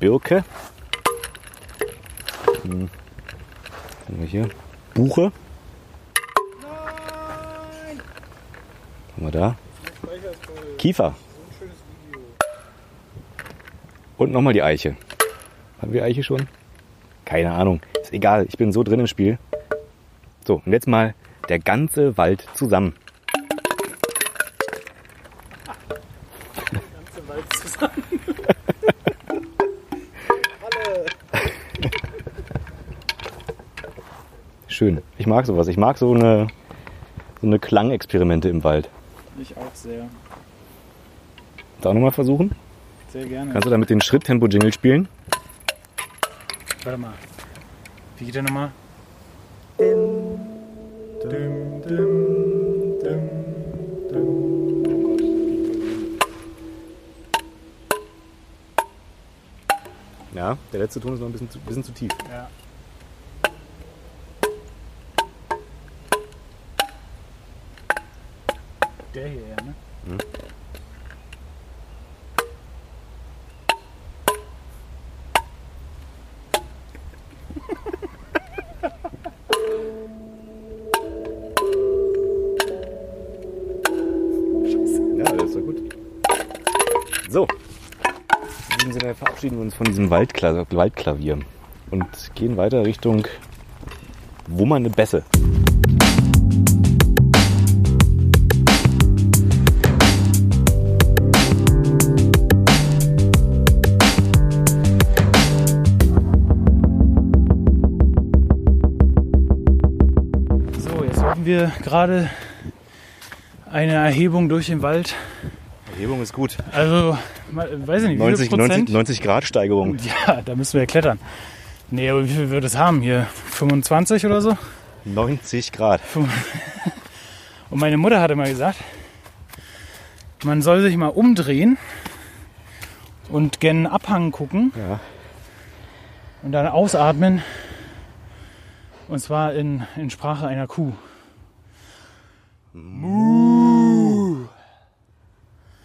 Birke. Hm. Was haben wir hier? Buche. Was haben wir da? Kiefer. Und nochmal die Eiche. Haben wir Eiche schon? Keine Ahnung. Ist egal, ich bin so drin im Spiel. So, und jetzt mal der ganze Wald zusammen. Schön. Ich mag sowas. Ich mag so eine, so eine Klangexperimente im Wald. Ich auch sehr. Da auch nochmal versuchen? Sehr gerne. Kannst du damit den Schritttempo-Jingle spielen? Warte mal. Wie geht der nochmal? Ja, der letzte Ton ist noch ein bisschen zu, bisschen zu tief. Ja. Verabschieden uns von diesem Waldkla Waldklavier und gehen weiter Richtung Wummernde Bässe. So, jetzt haben wir gerade eine Erhebung durch den Wald. Erhebung ist gut. Also, weiß ich nicht, wie 90, viel Prozent? 90, 90 Grad Steigerung. Ja, da müssen wir ja klettern. Nee, aber wie viel wird es haben hier? 25 oder so? 90 Grad. Und meine Mutter hatte mal gesagt, man soll sich mal umdrehen und gen Abhang gucken Ja. und dann ausatmen. Und zwar in, in Sprache einer Kuh.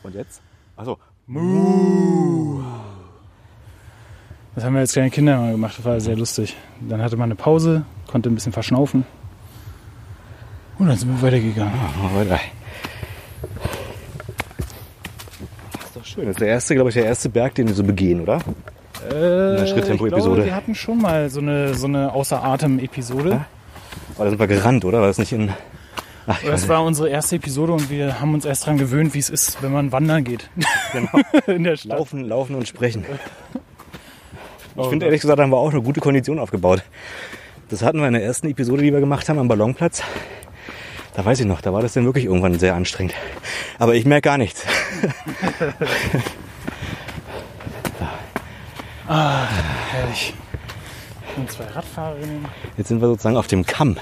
Und jetzt? Achso. Das haben wir als kleine Kinder mal gemacht, das war sehr lustig. Dann hatte man eine Pause, konnte ein bisschen verschnaufen. Und dann sind wir weitergegangen. Wir weiter. Das ist doch schön. Das ist der erste, glaube ich, der erste Berg, den wir so begehen, oder? Äh, der Schritttempo-Episode. Wir hatten schon mal so eine, so eine Außer-Atem-Episode. Aber da sind wir gerannt, oder? War das nicht in. Ach, Das war unsere erste Episode und wir haben uns erst daran gewöhnt, wie es ist, wenn man wandern geht. Genau. In der Stadt. Laufen, laufen und sprechen. Oh Ich finde Gott. ehrlich gesagt, haben wir auch eine gute Kondition aufgebaut. Das hatten wir in der ersten Episode, die wir gemacht haben am Ballonplatz. Da weiß ich noch, da war das dann wirklich irgendwann sehr anstrengend. Aber ich merke gar nichts. Ah, herrlich. Und zwei Radfahrerinnen. Jetzt sind wir sozusagen auf dem Kamm.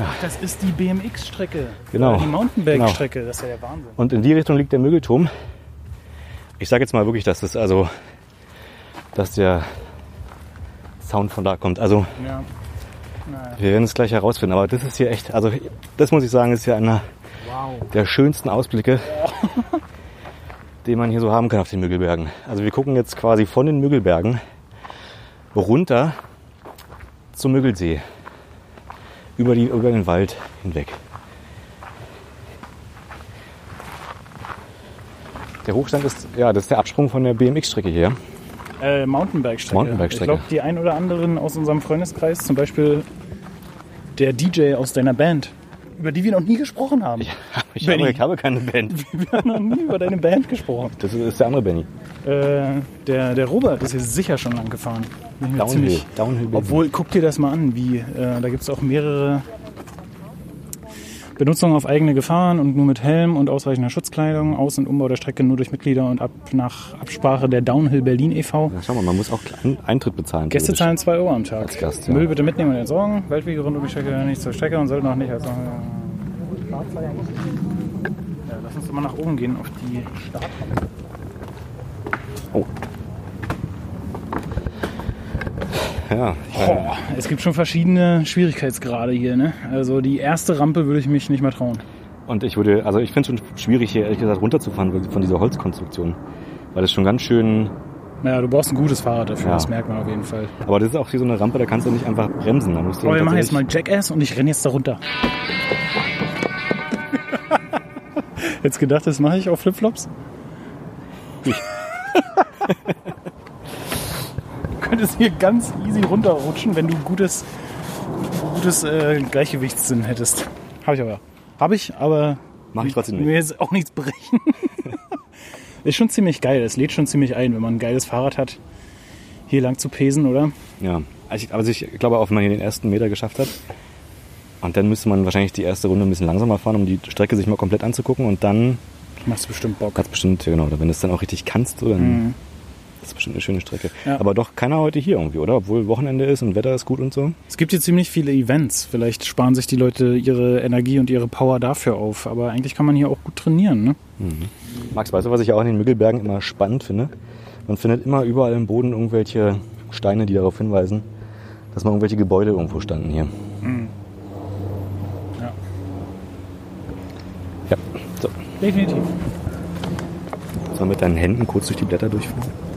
Ach, das ist die BMX-Strecke. Genau. Oder Die Mountainbike-Strecke. Das ist ja der Wahnsinn. Und in die Richtung liegt der Mögelturm. Ich sage jetzt mal wirklich, dass das also, dass der Sound von da kommt. Also Ja. Naja. wir werden es gleich herausfinden. Aber das ist hier echt, also das muss ich sagen, ist ja einer Wow. der schönsten Ausblicke, den man hier so haben kann auf den Müggelbergen. Also wir gucken jetzt quasi von den Müggelbergen runter zum Müggelsee. Über, die, über den Wald hinweg. Der Hochstand ist, ja, das ist der Absprung von der BMX-Strecke hier. Äh, Mountainbike-Strecke. Mountainbike-Strecke. Ich glaube, die ein oder anderen aus unserem Freundeskreis, zum Beispiel der DJ aus deiner Band, über die wir noch nie gesprochen haben. Ich Benny. habe, ich habe keine Band. Wir haben noch nie über deine Band gesprochen. Das ist der andere Benny. Äh, der, der Robert ist hier sicher schon lang gefahren. Ich Downhill. ziemlich- Downhill. Obwohl, guck dir das mal an, wie äh, da gibt es auch mehrere Benutzung auf eigene Gefahren und nur mit Helm und ausreichender Schutzkleidung, Aus- und Umbau der Strecke nur durch Mitglieder und ab nach Absprache der Downhill Berlin e.V. Ja, schau mal, man muss auch Ein- Eintritt bezahlen. Gäste zahlen 2 Euro am Tag. Gast, ja. Müll bitte mitnehmen und entsorgen. Waldwege rund um die Strecke nicht zur Strecke und sollten auch nicht als ja, Lass uns mal nach oben gehen auf die Startrampe. Oh. Ja, ich Boah, es gibt schon verschiedene Schwierigkeitsgrade hier. Ne? Also die erste Rampe würde ich mich nicht mehr trauen. Und ich würde, also ich finde es schon schwierig hier ehrlich gesagt runterzufahren von dieser Holzkonstruktion. Weil das schon ganz schön, Naja, du brauchst ein gutes Fahrrad dafür, Ja. das merkt man auf jeden Fall. aber das ist auch wie so eine Rampe, da kannst du nicht einfach bremsen. Da musst du Aber wir machen jetzt mal Jackass und ich renne jetzt da runter. Jetzt gedacht, das mache ich auf Flipflops? du könntest hier ganz easy runterrutschen, wenn du gutes, gutes äh, Gleichgewichtssinn hättest. Habe ich aber. Habe ich, aber Mach ich trotzdem nicht. mir jetzt auch nichts brechen. Ist schon ziemlich geil. Es lädt schon ziemlich ein, wenn man ein geiles Fahrrad hat, hier lang zu pesen, oder? Ja, also ich, also ich glaube auch, wenn man hier den ersten Meter geschafft hat, und dann müsste man wahrscheinlich die erste Runde ein bisschen langsamer fahren, um die Strecke sich mal komplett anzugucken und dann Machst du bestimmt Bock. hat bestimmt, ja genau, wenn du es dann auch richtig kannst, so, dann Mhm. Ist es bestimmt eine schöne Strecke. Ja. Aber doch keiner heute hier irgendwie, oder? Obwohl Wochenende ist und Wetter ist gut und so. Es gibt hier ziemlich viele Events. Vielleicht sparen sich die Leute ihre Energie und ihre Power dafür auf. Aber eigentlich kann man hier auch gut trainieren. Ne? Max, weißt du, was ich auch in den Müggelbergen immer spannend finde? Man findet immer überall im Boden irgendwelche Steine, die darauf hinweisen, dass mal irgendwelche Gebäude irgendwo standen hier. Ja. Ja, so. Definitiv. Soll man mit deinen Händen kurz durch die Blätter durchfahren?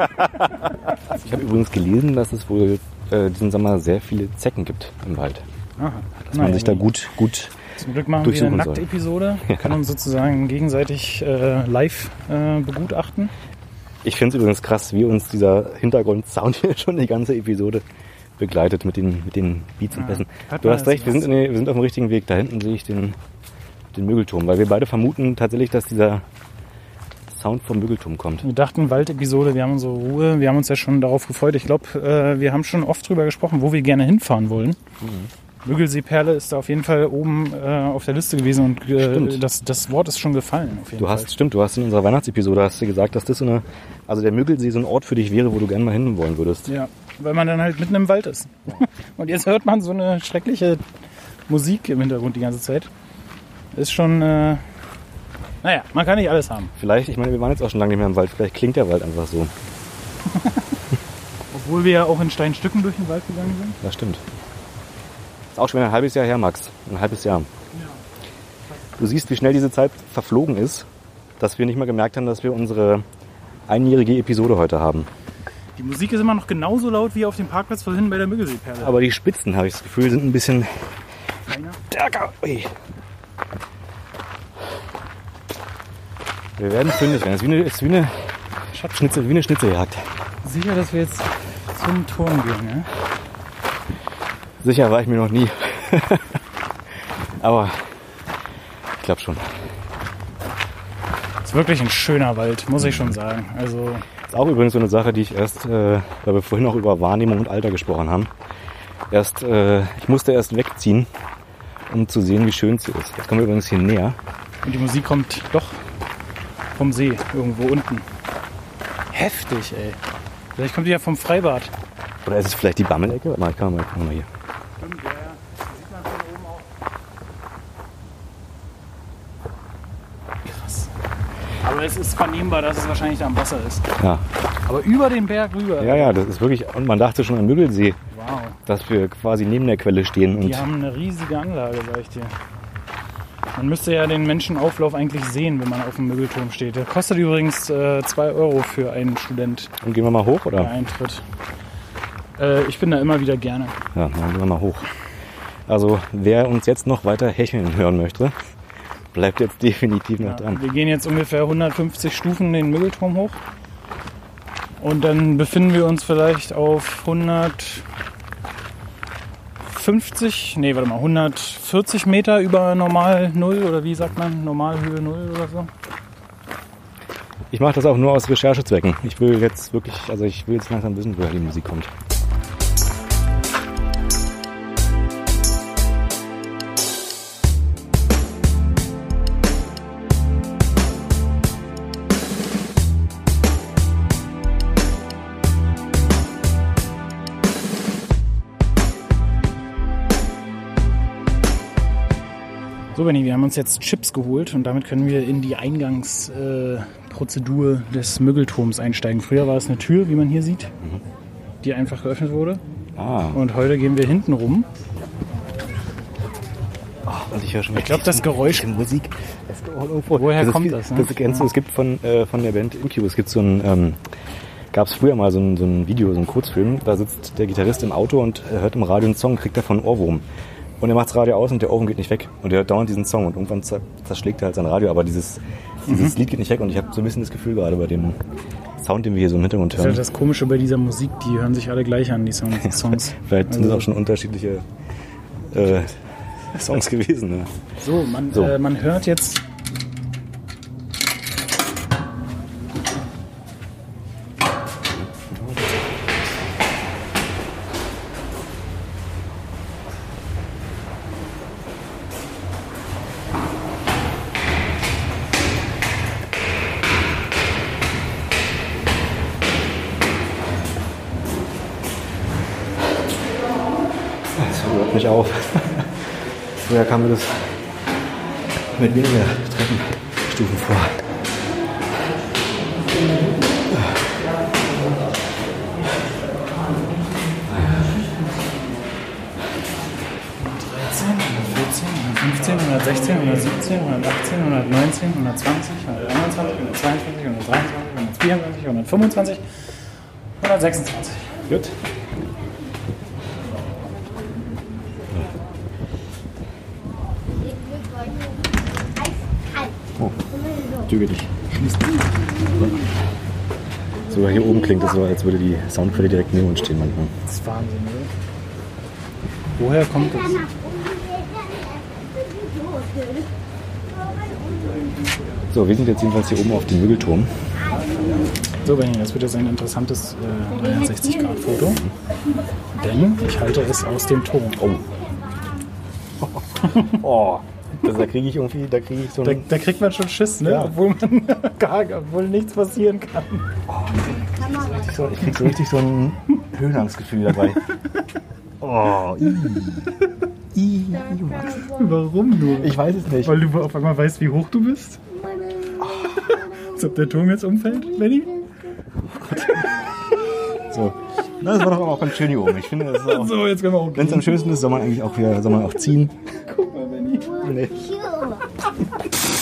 ich habe übrigens gelesen, dass es wohl äh, diesen Sommer sehr viele Zecken gibt im Wald. Aha. Dass man sich da gut, gut Zum Glück machen wir eine. Nackt-Episode. Ja. Kann uns sozusagen gegenseitig äh, live äh, begutachten. Ich finde es übrigens krass, wie uns dieser Hintergrundsound hier schon die ganze Episode begleitet mit den, mit den Beats und Ja, Pässen. hat Du hast recht, wir sind, in, wir sind auf dem richtigen Weg. Da hinten sehe ich den, den Müggelturm, weil wir beide vermuten tatsächlich, dass dieser Sound vom Müggelturm kommt. Wir dachten, Wald-Episode, wir haben unsere Ruhe. Wir haben uns ja schon darauf gefreut. Ich glaube, äh, wir haben schon oft drüber gesprochen, wo wir gerne hinfahren wollen. Müggelsee-Perle ist da auf jeden Fall oben äh, auf der Liste gewesen und äh, das, das Wort ist schon gefallen. Du Fall. hast, stimmt, du hast in unserer Weihnachtsepisode hast du gesagt, dass das so eine, also der Müggelsee so ein Ort für dich wäre, wo du gerne mal hin wollen würdest. Ja, weil man dann halt mitten im Wald ist. Und jetzt hört man so eine schreckliche Musik im Hintergrund die ganze Zeit. Ist schon, äh, naja, man kann nicht alles haben. Vielleicht, ich meine, wir waren jetzt auch schon lange nicht mehr im Wald, vielleicht klingt der Wald einfach so. Obwohl wir ja auch in Steinstücken durch den Wald gegangen sind. Das stimmt. Ist auch schon wieder ein halbes Jahr her, Max. Ein halbes Jahr. Du siehst, wie schnell diese Zeit verflogen ist, dass wir nicht mal gemerkt haben, dass wir unsere einjährige Episode heute haben. Die Musik ist immer noch genauso laut wie auf dem Parkplatz vorhin bei der Müggelseeperle. Aber die Spitzen, habe ich das Gefühl, sind ein bisschen Kleiner. stärker. Ui. Wir werden fündig werden. Es ist wie eine, es ist wie eine, Schnitzel, wie eine Schnitzeljagd. Sicher, dass wir jetzt zum Turm gehen, ne? Sicher war ich mir noch nie. Aber ich glaube schon. Ist wirklich ein schöner Wald, muss ich schon sagen. Also Ist auch übrigens so eine Sache, die ich erst, äh, weil wir vorhin auch über Wahrnehmung und Alter gesprochen haben. Erst, äh, ich musste erst wegziehen, um zu sehen, wie schön sie ist. Jetzt kommen wir übrigens hier näher. Und die Musik kommt doch vom See, irgendwo unten. Heftig, ey. Vielleicht kommt die ja vom Freibad. Oder ist es vielleicht die Bammelecke? Warte mal, ich kann mal, kann mal hier. Krass. Aber es ist vernehmbar, dass es wahrscheinlich da am Wasser ist. Ja. Aber über den Berg rüber. ja, ja, das ist wirklich, und man dachte schon am Müggelsee, Wow. dass wir quasi neben der Quelle stehen. Und Die haben eine riesige Anlage, sag ich dir. Man müsste ja den Menschenauflauf eigentlich sehen, wenn man auf dem Müggelturm steht. Der kostet übrigens 2 Euro für einen Student, und gehen wir mal hoch, der oder? Eintritt. Äh, ich bin da immer wieder gerne. Ja, dann gehen wir mal hoch. Also, wer uns jetzt noch weiter hecheln hören möchte, bleibt jetzt definitiv noch Ja, dran. wir gehen jetzt ungefähr 150 Stufen den Müggelturm hoch. Und dann befinden wir uns vielleicht auf 150, nee, warte mal, 140 Meter über Normal Null oder wie sagt man, Normalhöhe Null oder so. Ich mache das auch nur aus Recherchezwecken. Ich will jetzt wirklich, also ich will jetzt langsam wissen, woher die Musik kommt. So, Benni, wir haben uns jetzt Chips geholt und damit können wir in die Eingangsprozedur äh, des Müggelturms einsteigen. Früher war es eine Tür, wie man hier sieht, die einfach geöffnet wurde. Ah, Und heute gehen wir hinten rum. und ich höre schon Ich glaube, das Geräusch. Musik. Woher ist kommt viel- das, ne? Das kennst du, es gibt von, äh, von der Band Incubus, es gibt so ein, ähm, gab es früher mal so ein, so ein Video, so ein Kurzfilm, da sitzt der Gitarrist im Auto und hört im Radio einen Song, kriegt davon einen Ohrwurm. Und er macht das Radio aus und der Ohrwurm geht nicht weg. Und er hört dauernd diesen Song und irgendwann zer- zerschlägt er halt sein Radio, aber dieses, dieses Lied geht nicht weg und ich habe so ein bisschen das Gefühl gerade bei dem Sound, den wir hier so im Hintergrund Das ist hören. das Komische bei dieser Musik, die hören sich alle gleich an, die Songs. Vielleicht sind das Also- auch schon unterschiedliche äh, Songs gewesen. Ne? So, man, So. Äh, man hört jetzt. Früher kam mir das mit weniger Treppenstufen vor. Dreizehn, 114, 115, 116, 117, 118, 119, 120, 121, 122, 123, 124, 125, 126. Gut. Züge dich. Sogar hier oben klingt es so, als würde die Soundquelle direkt neben uns stehen manchmal. Das ist Wahnsinn, oder? Woher kommt das? So, wir sind jetzt jedenfalls hier oben auf dem Müggelturm. So, Benny, das wird jetzt ein interessantes äh, 360-Grad-Foto. Denn ich halte es aus dem Turm. Oh. oh. Das, da kriege ich irgendwie, da kriege ich so Da, da kriegt man schon Schiss, ne? Ja. Obwohl man gar, obwohl nichts passieren kann. So, ich krieg so richtig so ein... Höhenangstgefühl dabei. Oh, i. I, Max. Warum nur? Ich weiß es nicht. Weil du auf einmal weißt, wie hoch du bist? Als ob der Turm jetzt umfällt, Benny? So. Na, das war doch auch ganz schön hier oben. Ich finde, das ist auch, So, jetzt können wir auch wenn es am schönsten ist, soll man eigentlich auch wieder, soll man auch ziehen.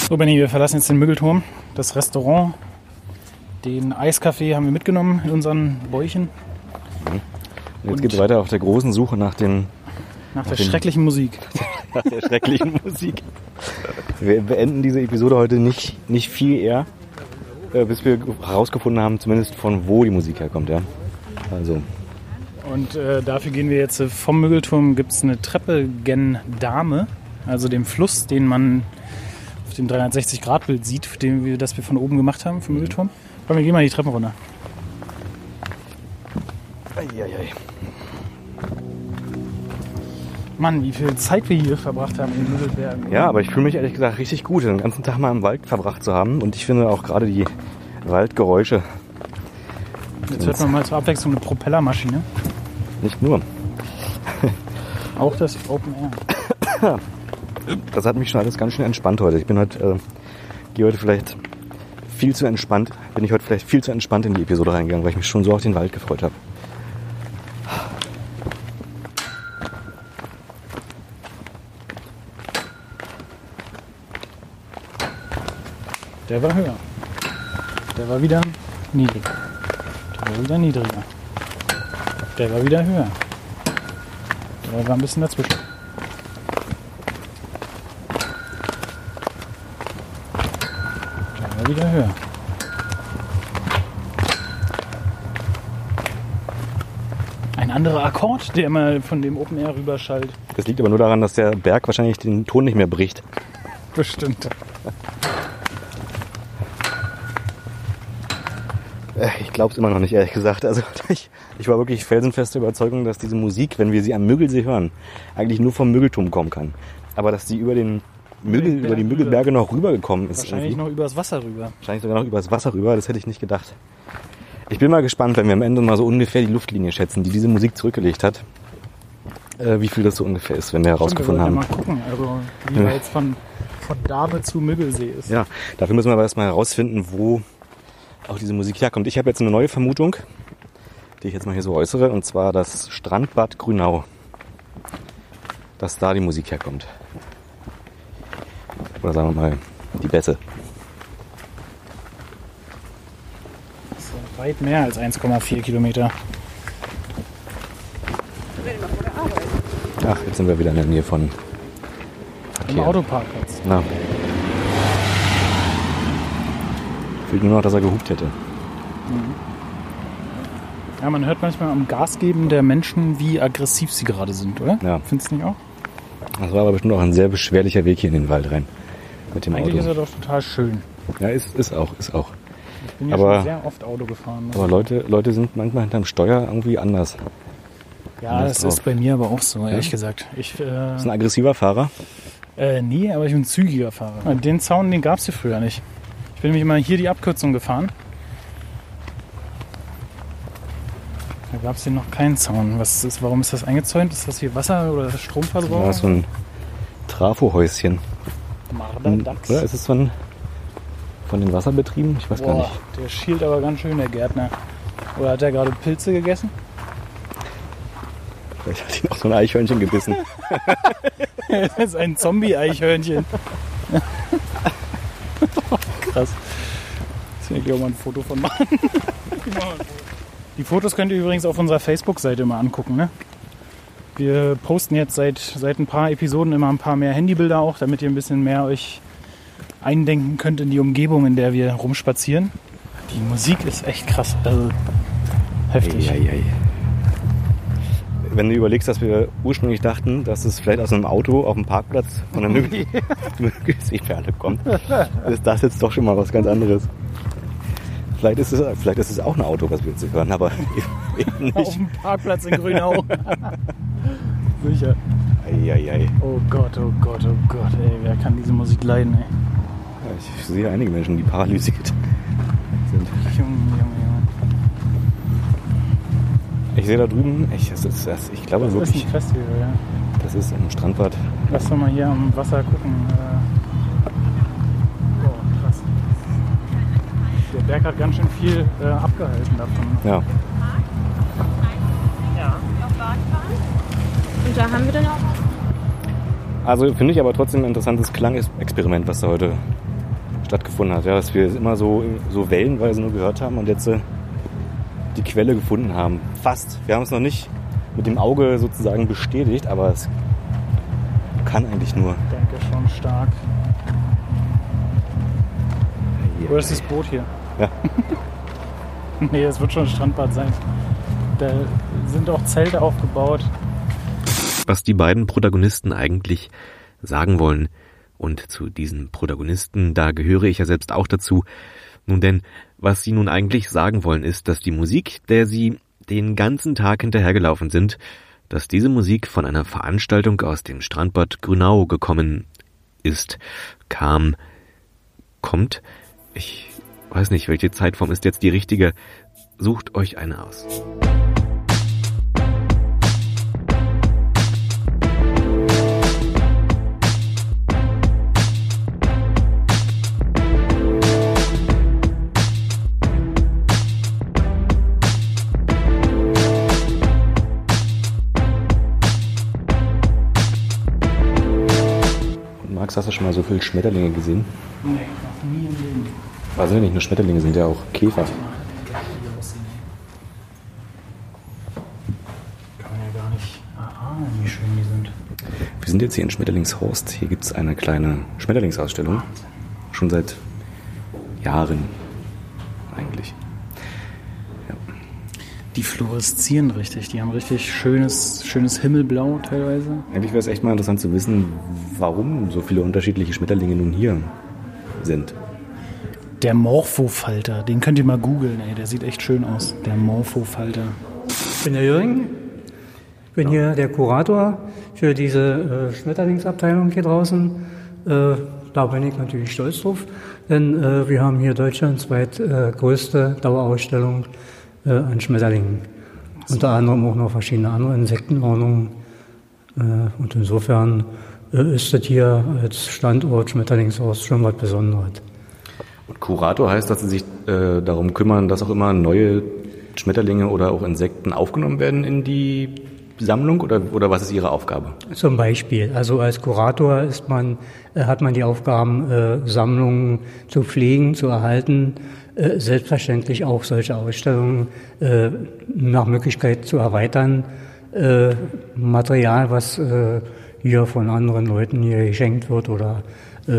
So, Benny, wir verlassen jetzt den Müggelturm, das Restaurant. Den Eiskaffee haben wir mitgenommen in unseren Bäuchen. Und jetzt geht es weiter auf der großen Suche nach, den, Nach der den- schrecklichen Musik. nach der schrecklichen Musik. Wir beenden diese Episode heute nicht, nicht viel eher, äh, bis wir herausgefunden haben, zumindest von wo die Musik herkommt. Ja? Also, Und äh, dafür gehen wir jetzt äh, vom Müggelturm, gibt es eine Treppe gen Dame, also dem Fluss, den man auf dem 360-Grad-Bild sieht, den wir, das wir von oben gemacht haben vom Müggelturm. Komm, wir gehen mal die Treppen runter. Eieiei. Mann, wie viel Zeit wir hier verbracht haben in den Müggelbergen. Ja, aber ich fühle mich ehrlich gesagt richtig gut, den ganzen Tag mal im Wald verbracht zu haben. Und ich finde auch gerade die Waldgeräusche, Jetzt hört man mal zur Abwechslung eine Propellermaschine. nicht nur. Auch das Open Air. Das hat mich schon alles ganz schön entspannt heute. Ich bin heute, äh, gehe heute vielleicht viel zu entspannt, bin ich heute vielleicht viel zu entspannt in die Episode reingegangen, weil ich mich schon so auf den Wald gefreut habe. Der war höher. Der war wieder niedriger. Der war wieder niedriger. Der war wieder höher. Der war ein bisschen dazwischen. Der war wieder höher. Ein anderer Akkord, der immer von dem Open Air rüberschallt. Das liegt aber nur daran, dass der Berg wahrscheinlich den Ton nicht mehr bricht. Bestimmt. Äh, Ich glaube es immer noch nicht, ehrlich gesagt. Also ich, ich war wirklich felsenfeste Überzeugung, dass diese Musik, wenn wir sie am Müggelsee hören, eigentlich nur vom Müggelturm kommen kann. Aber dass sie über den Müggel, den über die Berg Müggelberge noch rübergekommen ist. Wahrscheinlich irgendwie. noch übers Wasser rüber. Wahrscheinlich sogar noch übers Wasser rüber, das hätte ich nicht gedacht. Ich bin mal gespannt, wenn wir am Ende mal so ungefähr die Luftlinie schätzen, die diese Musik zurückgelegt hat. Äh, wie viel das so ungefähr ist, wenn wir herausgefunden haben. ja mal gucken, also wie Ja. jetzt von, von Dame zu Müggelsee ist. Ja, dafür müssen wir aber erstmal herausfinden, wo auch diese Musik herkommt. Ich habe jetzt eine neue Vermutung, die ich jetzt mal hier so äußere, und zwar das Strandbad Grünau. Dass da die Musik herkommt. Oder sagen wir mal, die Bässe. Das ist weit mehr als 1,4 Kilometer. Ach, jetzt sind wir wieder in der Nähe von. Im Verkehr. Autoparkplatz. Na. Fehlt nur noch, dass er gehupt hätte. Ja, man hört manchmal am Gasgeben der Menschen, wie aggressiv sie gerade sind, oder? Ja. Findest du nicht auch? Das war aber bestimmt auch ein sehr beschwerlicher Weg hier in den Wald rein. Mit dem Eigentlich ist er Auto. doch total schön. Ja, ist, ist auch, ist auch. Ich bin ja Aber- schon sehr oft Auto gefahren. ne? Aber Leute, Leute sind manchmal hinterm Steuer irgendwie anders. ja, anders das drauf. ist bei mir aber auch so, ehrlich gesagt. Ich, Ist ein äh, aggressiver Fahrer. äh, nee, aber ich bin ein zügiger Fahrer. Den Zaun, den gab es hier früher nicht. Ich bin nämlich immer hier die Abkürzung gefahren. Da gab es hier noch keinen Zaun. Was ist, warum ist das eingezäunt? Ist das hier Wasser- oder Stromverbrauch? Ja, so ein Trafohäuschen. Marderdachs. Oder ist es von, von den Wasserbetrieben? Ich weiß gar Boah, nicht. der schielt aber ganz schön, der Gärtner. Oder hat er gerade Pilze gegessen? Vielleicht hat ihn auch so ein Eichhörnchen gebissen. das ist ein Zombie-Eichhörnchen. Krass. Jetzt will ich auch mal ein Foto von machen. Die Fotos könnt ihr übrigens auf unserer Facebook-Seite immer angucken. Ne? Wir posten jetzt seit, seit ein paar Episoden immer ein paar mehr Handybilder auch, damit ihr ein bisschen mehr euch eindenken könnt in die Umgebung, in der wir rumspazieren. Die Musik ist echt krass. Also heftig. Eieiei. Wenn du überlegst, dass wir ursprünglich dachten, dass es vielleicht aus einem Auto auf dem Parkplatz von einer Müggel- Müggelseeperle kommt, ist das jetzt doch schon mal was ganz anderes. Vielleicht ist es, vielleicht ist es auch ein Auto, was wir jetzt hören, aber eben Auf nicht. dem Parkplatz in Grünau. Sicher. Eieiei. Oh Gott, oh Gott, oh Gott, ey, wer kann diese Musik leiden, ey? Ja, Ich sehe einige Menschen, die paralysiert sind. Junge, Junge, Junge. Ich sehe da drüben, ich, das ist, das, ich glaube Das wirklich, ist ein Festival, ja. das ist im Strandbad. Lass doch mal hier am Wasser gucken. äh. Berg hat ganz schön viel äh, abgehalten davon. Ja. Und da haben wir dann auch Also finde ich aber trotzdem ein interessantes Klangexperiment, was da heute stattgefunden hat. Ja, dass wir immer so, so wellenweise nur gehört haben und jetzt äh, die Quelle gefunden haben. Fast. Wir haben es noch nicht mit dem Auge sozusagen bestätigt, aber es kann eigentlich nur. Ich denke schon stark. Wo ist das Boot hier? Ja. nee, es wird schon ein Strandbad sein. Da sind auch Zelte aufgebaut. was die beiden Protagonisten eigentlich sagen wollen. Und zu diesen Protagonisten, da gehöre ich ja selbst auch dazu. Nun denn, was sie nun eigentlich sagen wollen, ist, dass die Musik, der sie den ganzen Tag hinterhergelaufen sind, dass diese Musik von einer Veranstaltung aus dem Strandbad Grünau gekommen ist, kam, kommt, ich weiß nicht, welche Zeitform ist jetzt die richtige, sucht euch eine aus. Max, hast du schon mal so viele Schmetterlinge gesehen? Nee, noch nie im Leben. Also nicht nur Schmetterlinge, sind ja auch Käfer. Kann man ja gar nicht erahnen, wie schön die sind. Wir sind jetzt hier in Schmetterlingshorst. Hier gibt es eine kleine Schmetterlingsausstellung. Schon seit Jahren eigentlich. Die fluoreszieren richtig. Die haben richtig schönes, schönes Himmelblau teilweise. Eigentlich wäre es echt mal interessant zu wissen, warum so viele unterschiedliche Schmetterlinge nun hier sind. Der Morphofalter, den könnt ihr mal googeln, ey. Der sieht echt schön aus. Der Morphofalter. Ich bin der Jürgen. Ich bin hier der Kurator für diese äh, Schmetterlingsabteilung hier draußen. Äh, da bin ich natürlich stolz drauf, denn äh, wir haben hier deutschlandweit äh, größte Dauerausstellung äh, an Schmetterlingen. Unter anderem auch noch verschiedene andere Insektenordnungen. Äh, und insofern äh, ist das hier als Standort Schmetterlingshaus schon was Besonderes. Und Kurator heißt, dass Sie sich äh, darum kümmern, dass auch immer neue Schmetterlinge oder auch Insekten aufgenommen werden in die Sammlung oder, oder was ist Ihre Aufgabe? Zum Beispiel, also als Kurator ist man, äh, hat man die Aufgaben, äh, Sammlungen zu pflegen, zu erhalten, äh, selbstverständlich auch solche Ausstellungen äh, nach Möglichkeit zu erweitern, äh, Material, was äh, hier von anderen Leuten hier geschenkt wird oder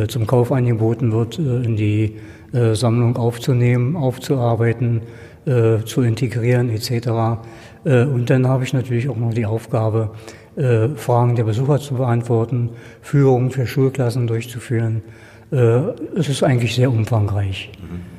zum Kauf angeboten wird, in die äh, Sammlung aufzunehmen, aufzuarbeiten, äh, zu integrieren etc. Äh, und dann habe ich natürlich auch noch die Aufgabe, äh, Fragen der Besucher zu beantworten, Führungen für Schulklassen durchzuführen. Äh, es ist eigentlich sehr umfangreich. Und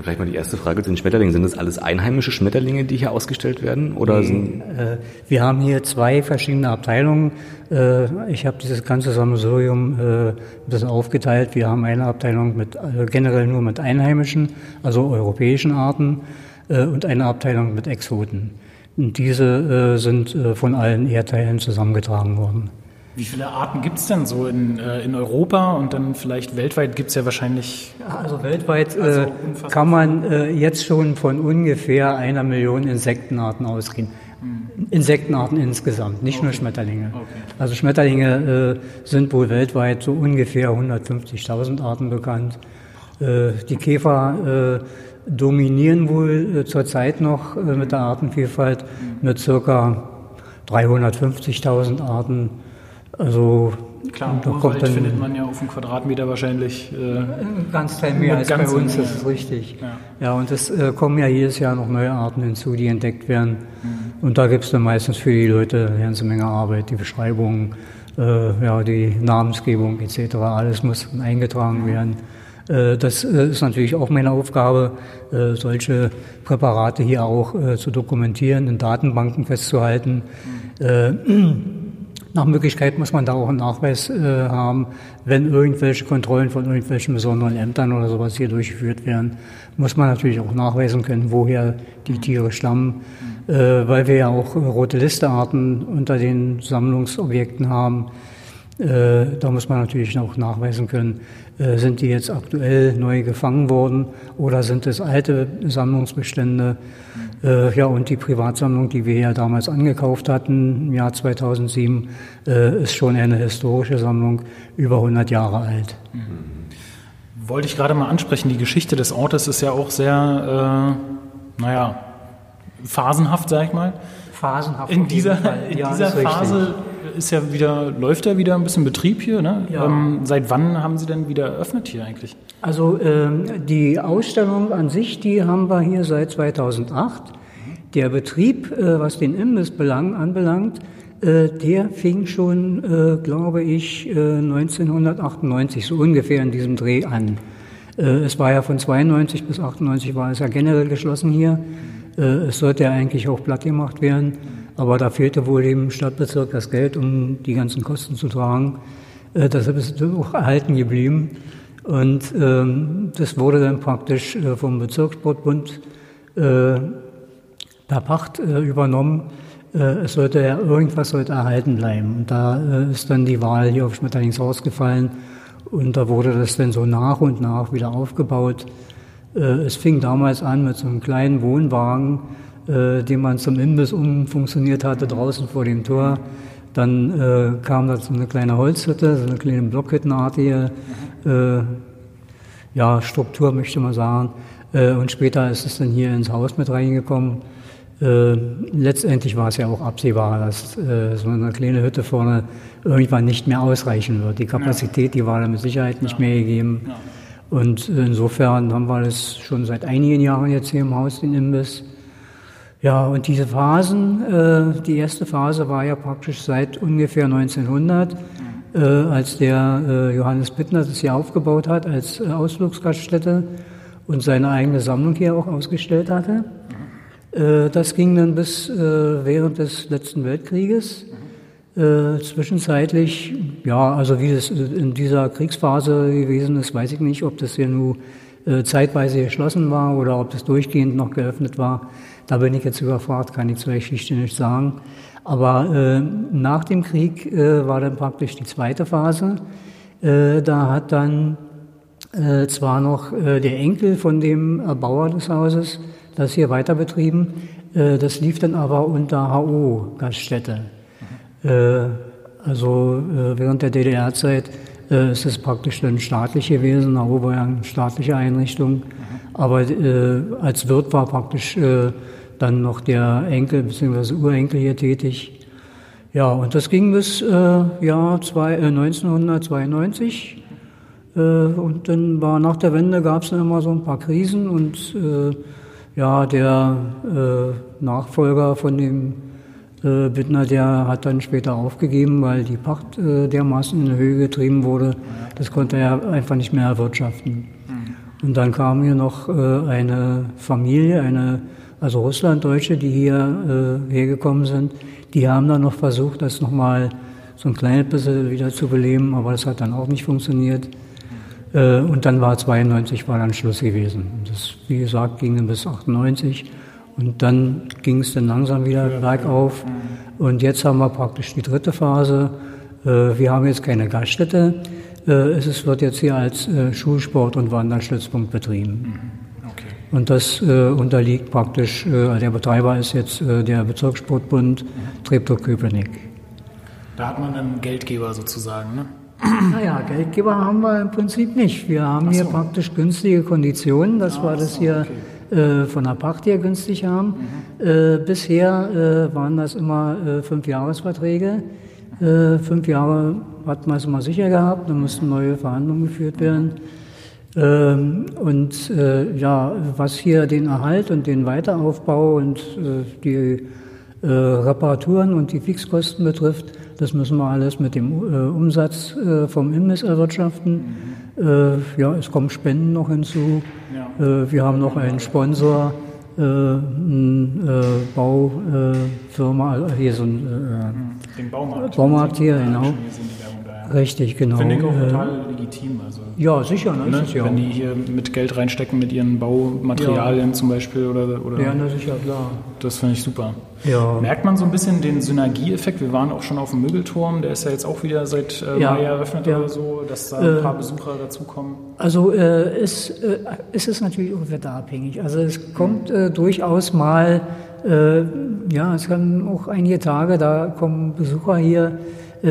vielleicht mal die erste Frage zu den Schmetterlingen. Sind das alles einheimische Schmetterlinge, die hier ausgestellt werden? Oder sind Äh, Wir haben hier zwei verschiedene Abteilungen. Äh, Ich habe dieses ganze Sammelsurium äh, ein bisschen aufgeteilt. Wir haben eine Abteilung mit äh, generell nur mit einheimischen, also europäischen Arten äh, und eine Abteilung mit Exoten. Und diese äh, sind von allen Erdteilen zusammengetragen worden. Wie viele Arten gibt es denn so in, äh, in Europa und dann vielleicht weltweit gibt es ja wahrscheinlich. Also weltweit Also äh, kann man äh, jetzt schon von ungefähr einer Million Insektenarten ausgehen. Insektenarten insgesamt, nicht nur Schmetterlinge. Also Schmetterlinge äh, sind wohl weltweit so ungefähr 150.000 Arten bekannt. Äh, die Käfer äh, dominieren wohl äh, zurzeit noch äh, mit der Artenvielfalt mit circa 350.000 Arten. Also Klar, da kommt dann findet man ja auf dem Quadratmeter wahrscheinlich. Äh, ein ganz Teil mehr als bei uns, das ist richtig. Ja. Ja, und es äh, kommen ja jedes Jahr noch neue Arten hinzu, die entdeckt werden. Mhm. Und da gibt es dann meistens für die Leute eine ganze Menge Arbeit, die Beschreibung, äh, ja, die Namensgebung etc. Alles muss eingetragen werden. Äh, das äh, ist natürlich auch meine Aufgabe, äh, solche Präparate hier auch zu dokumentieren, in Datenbanken festzuhalten. Äh, Nach Möglichkeit muss man da auch einen Nachweis äh, haben, wenn irgendwelche Kontrollen von irgendwelchen besonderen Ämtern oder sowas hier durchgeführt werden, muss man natürlich auch nachweisen können, woher die Tiere stammen, äh, weil wir ja auch rote Listearten unter den Sammlungsobjekten haben. Äh, da muss man natürlich auch nachweisen können, äh, sind die jetzt aktuell neu gefangen worden oder sind es alte Sammlungsbestände? Äh, ja, und die Privatsammlung, die wir ja damals angekauft hatten, im Jahr 2007, äh, ist schon eine historische Sammlung, über 100 Jahre alt. Mhm. Wollte ich gerade mal ansprechen, die Geschichte des Ortes ist ja auch sehr, äh, naja, phasenhaft, sag ich mal. Phasenhaft. In dieser, in ja, dieser Phase richtig ist ja wieder, läuft ja wieder ein bisschen Betrieb hier. Ne? Ja. Ähm, seit wann haben Sie denn wieder eröffnet hier eigentlich? Also ähm, die Ausstellung an sich, die haben wir hier seit 2008. Der Betrieb, äh, was den Imbissbelang anbelangt, äh, der fing schon, äh, glaube ich, 1998 äh, so ungefähr in diesem Dreh an. Äh, es war ja von 92 bis 98 war es ja generell geschlossen hier. Äh, es sollte ja eigentlich auch platt gemacht werden. Aber da fehlte wohl dem Stadtbezirk das Geld, um die ganzen Kosten zu tragen. Äh, deshalb ist es auch erhalten geblieben. Und ähm, das wurde dann praktisch äh, vom Bezirkssportbund äh, per Pacht äh, übernommen. Äh, es sollte ja irgendwas sollte erhalten bleiben. Und da äh, ist dann die Wahl hier auf Schmetterlingshaus gefallen. Und da wurde das dann so nach und nach wieder aufgebaut. Äh, es fing damals an mit so einem kleinen Wohnwagen, äh, den man zum Imbiss umfunktioniert hatte, draußen vor dem Tor. Dann äh, kam da so eine kleine Holzhütte, so eine kleine Blockhüttenartige äh, ja, Struktur, möchte man sagen. Äh, und später ist es dann hier ins Haus mit reingekommen. Äh, letztendlich war es ja auch absehbar, dass äh, so eine kleine Hütte vorne irgendwann nicht mehr ausreichen wird. Die Kapazität, die war da mit Sicherheit nicht mehr gegeben. Und insofern haben wir das schon seit einigen Jahren jetzt hier im Haus, den Imbiss. Ja, und diese Phasen, äh, die erste Phase war ja praktisch seit ungefähr 1900, äh, als der äh, Johannes Bittner das hier aufgebaut hat als äh, Ausflugsgaststätte und seine eigene Sammlung hier auch ausgestellt hatte. Äh, das ging dann bis äh, während des letzten Weltkrieges. Zwischenzeitlich, ja, also wie das in dieser Kriegsphase gewesen ist, weiß ich nicht, ob das hier nur zeitweise geschlossen war oder ob das durchgehend noch geöffnet war. Da bin ich jetzt überfragt, kann ich zur Geschichte nicht sagen. Aber äh, nach dem Krieg äh, war dann praktisch die zweite Phase. Äh, da hat dann äh, zwar noch äh, der Enkel von dem Erbauer des Hauses das hier weiter betrieben, äh, das lief dann aber unter HO-Gaststätte. Äh, also äh, während der DDR-Zeit äh, ist es praktisch dann staatlich gewesen, HO war ja eine staatliche Einrichtung. Aber äh, als Wirt war praktisch äh, dann noch der Enkel bzw. Urenkel hier tätig. Ja, und das ging bis äh, Jahr zwei, äh, 1992. Äh, und dann war nach der Wende gab es dann immer so ein paar Krisen und äh, ja, der äh, Nachfolger von dem äh, Bittner, der hat dann später aufgegeben, weil die Pacht äh, dermaßen in Höhe getrieben wurde. Das konnte er einfach nicht mehr erwirtschaften. Und dann kam hier noch äh, eine Familie, eine, also Russlanddeutsche, die hier äh, hergekommen sind. Die haben dann noch versucht, das nochmal so ein kleines bisschen wieder zu beleben, aber das hat dann auch nicht funktioniert. Äh, und dann war 92 war dann Schluss gewesen. Das, wie gesagt, ging dann bis 98. Und dann ging es dann langsam wieder bergauf. Und jetzt haben wir praktisch die dritte Phase. Äh, wir haben jetzt keine Gaststätte. Äh, es wird jetzt hier als äh, Schulsport- und Wanderstützpunkt betrieben. Mhm. Okay. Und das unterliegt praktisch, der Betreiber ist jetzt der Bezirkssportbund mhm. Treptow-Köpenick. Da hat man einen Geldgeber sozusagen, ne? Naja, Geldgeber haben wir im Prinzip nicht. Wir haben so. hier praktisch günstige Konditionen. Das ah, war das so, hier okay äh, von der Pacht her günstig haben. Mhm. Äh, bisher äh, waren das immer äh, fünf Jahresverträge. Äh, fünf Jahre hat man es immer sicher gehabt, dann mussten neue Verhandlungen geführt werden. Ähm, und äh, ja, was hier den Erhalt und den Weiteraufbau und die Reparaturen und die Fixkosten betrifft, das müssen wir alles mit dem Umsatz vom Imbiss erwirtschaften. Mhm. ja, es kommen Spenden noch hinzu. Äh, wir haben noch einen Sponsor, äh, eine äh, Baufirma, hier so ein Den Baumarkt. Baumarkt hier, Ja, genau. Richtig, genau. Finde ich auch Äh, total legitim. Also, Ja, sicher, ne? ne? Ja. Wenn die hier mit Geld reinstecken mit ihren Baumaterialien zum Beispiel oder, oder ja, na sicher, klar. das finde ich super. Ja. Merkt man so ein bisschen den Synergieeffekt? Wir waren auch schon auf dem Mögelturm, der ist ja jetzt auch wieder seit äh, Ja, Mai eröffnet ja. oder so, dass da ein Äh, paar Besucher dazukommen. Also äh, es, äh, es ist natürlich auch wetterabhängig. Also es kommt äh, durchaus mal, äh, ja, es kann auch einige Tage, da kommen Besucher hier, äh,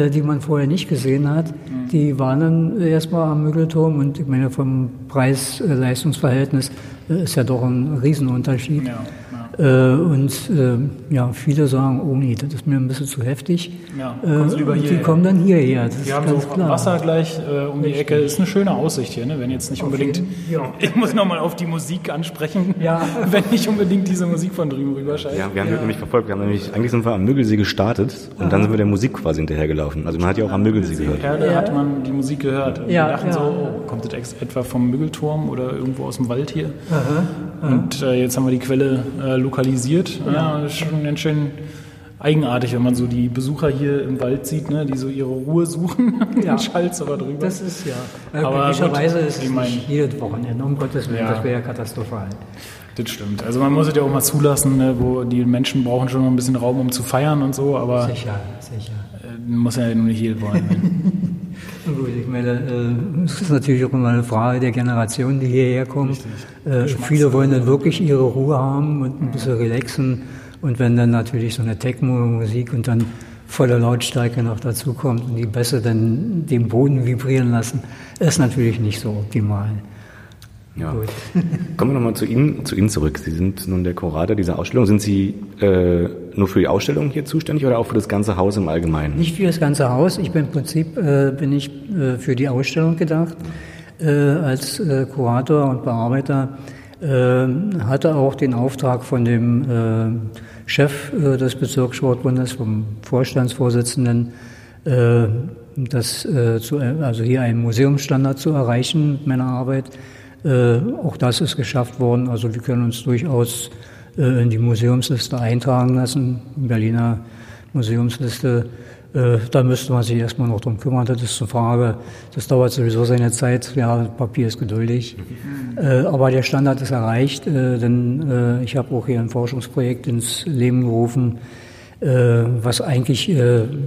die man vorher nicht gesehen hat. Die waren dann erstmal am Mögelturm und ich meine, vom Preis-Leistungsverhältnis äh, ist ja doch ein Riesenunterschied. Ja, Äh, und äh, ja, viele sagen, oh nee, das ist mir ein bisschen zu heftig. Ja, äh, lieber und die kommen dann hierher. Das Wir ist haben ganz so klar. Wasser gleich äh, um die Ecke. Ist eine schöne Aussicht hier, ne? wenn jetzt nicht unbedingt. jeden- ja. Ich muss nochmal auf die Musik ansprechen. Ja. Wenn nicht unbedingt diese Musik von drüben rüberscheint. Ja, wir haben nämlich verfolgt, wir haben nämlich, eigentlich sind wir am Müggelsee gestartet und dann sind wir der Musik quasi hinterhergelaufen. Also man hat ja auch am Müggelsee gehört. Perle Ja. hat man die Musik gehört. Und Ja, wir dachten ja. so, oh, kommt das etwa vom Müggelturm oder irgendwo aus dem Wald hier? Und äh, jetzt haben wir die Quelle äh, lokalisiert. Ja, ist schon ganz schön eigenartig, wenn man so die Besucher hier im Wald sieht, ne, die so ihre Ruhe suchen. Ja. Dann schallt aber drüber. Das ist ja. Äh, Aber Glücklicherweise gut, ist es ich mein- nicht jedes Wochenende, um Gottes Willen, Ja. das wäre ja katastrophal. Das stimmt. Also man muss es ja auch mal zulassen, ne, wo die Menschen brauchen schon noch ein bisschen Raum, um zu feiern und so, aber Sicher, sicher. äh, muss ja nun nicht jeder wollen. Gut, ich meine, äh, es ist natürlich auch immer eine Frage der Generation, die hierher kommt. Äh, viele wollen dann wirklich ihre Ruhe haben und ein bisschen relaxen. Und wenn dann natürlich so eine Techno-Musik und dann volle Lautstärke noch dazu kommt und die Bässe dann den Boden vibrieren lassen, ist natürlich nicht so optimal. Ja. Gut. Kommen wir nochmal zu Ihnen, zu Ihnen zurück. Sie sind nun der Kurator dieser Ausstellung. Sind Sie äh, nur für die Ausstellung hier zuständig oder auch für das ganze Haus im Allgemeinen? Nicht für das ganze Haus. Ich bin im Prinzip äh, bin ich äh, für die Ausstellung gedacht. Äh, als äh, Kurator und Bearbeiter äh, hatte auch den Auftrag von dem Chef des Bezirkssportbundes, vom Vorstandsvorsitzenden, das, zu, also hier einen Museumsstandard zu erreichen mit meiner Arbeit. Äh, auch das ist geschafft worden. Also wir können uns durchaus äh, in die Museumsliste eintragen lassen, Berliner Museumsliste. Äh, da müsste man sich erstmal noch drum kümmern. Das ist eine Frage. Das dauert sowieso seine Zeit. Ja, Papier ist geduldig. Äh, aber der Standard ist erreicht, denn ich habe auch hier ein Forschungsprojekt ins Leben gerufen, was eigentlich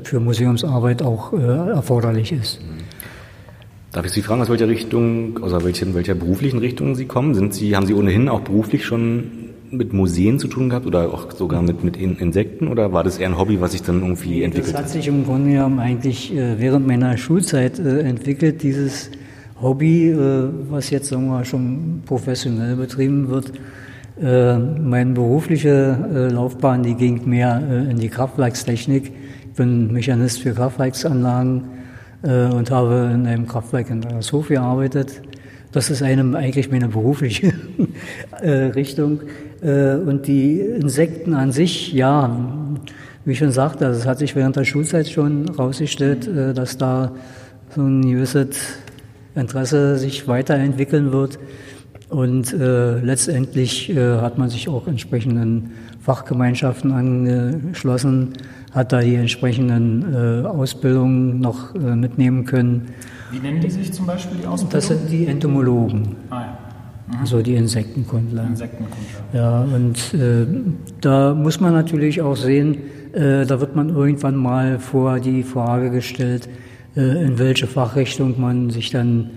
für Museumsarbeit auch erforderlich ist. Darf ich Sie fragen, aus welcher Richtung, aus welcher, welcher beruflichen Richtung Sie kommen? Sind Sie, haben Sie ohnehin auch beruflich schon mit Museen zu tun gehabt oder auch sogar mit, mit In- Insekten oder war das eher ein Hobby, was sich dann irgendwie Das entwickelt hat hat? sich im Grunde genommen eigentlich äh, während meiner Schulzeit äh, entwickelt, dieses Hobby, äh, was jetzt sagen wir, schon professionell betrieben wird. Meine berufliche Laufbahn, die ging mehr in die Kraftwerkstechnik. Ich bin Mechanist für Kraftwerksanlagen und habe in einem Kraftwerk in Hof gearbeitet. Das ist einem eigentlich meine berufliche äh, Richtung. Äh, und die Insekten an sich, ja, wie ich schon sagte, also es hat sich während der Schulzeit schon herausgestellt, äh, dass da so ein gewisses Interesse sich weiterentwickeln wird. Und äh, letztendlich äh, hat man sich auch entsprechenden Fachgemeinschaften angeschlossen, hat da die entsprechenden äh, Ausbildungen noch äh, mitnehmen können. Wie nennen die sich zum Beispiel die Ausbildung? Das sind die Entomologen, ah, ja. also die Insektenkundler. Insektenkundler. Ja, und äh, da muss man natürlich auch sehen, äh, da wird man irgendwann mal vor die Frage gestellt, in welche Fachrichtung man sich dann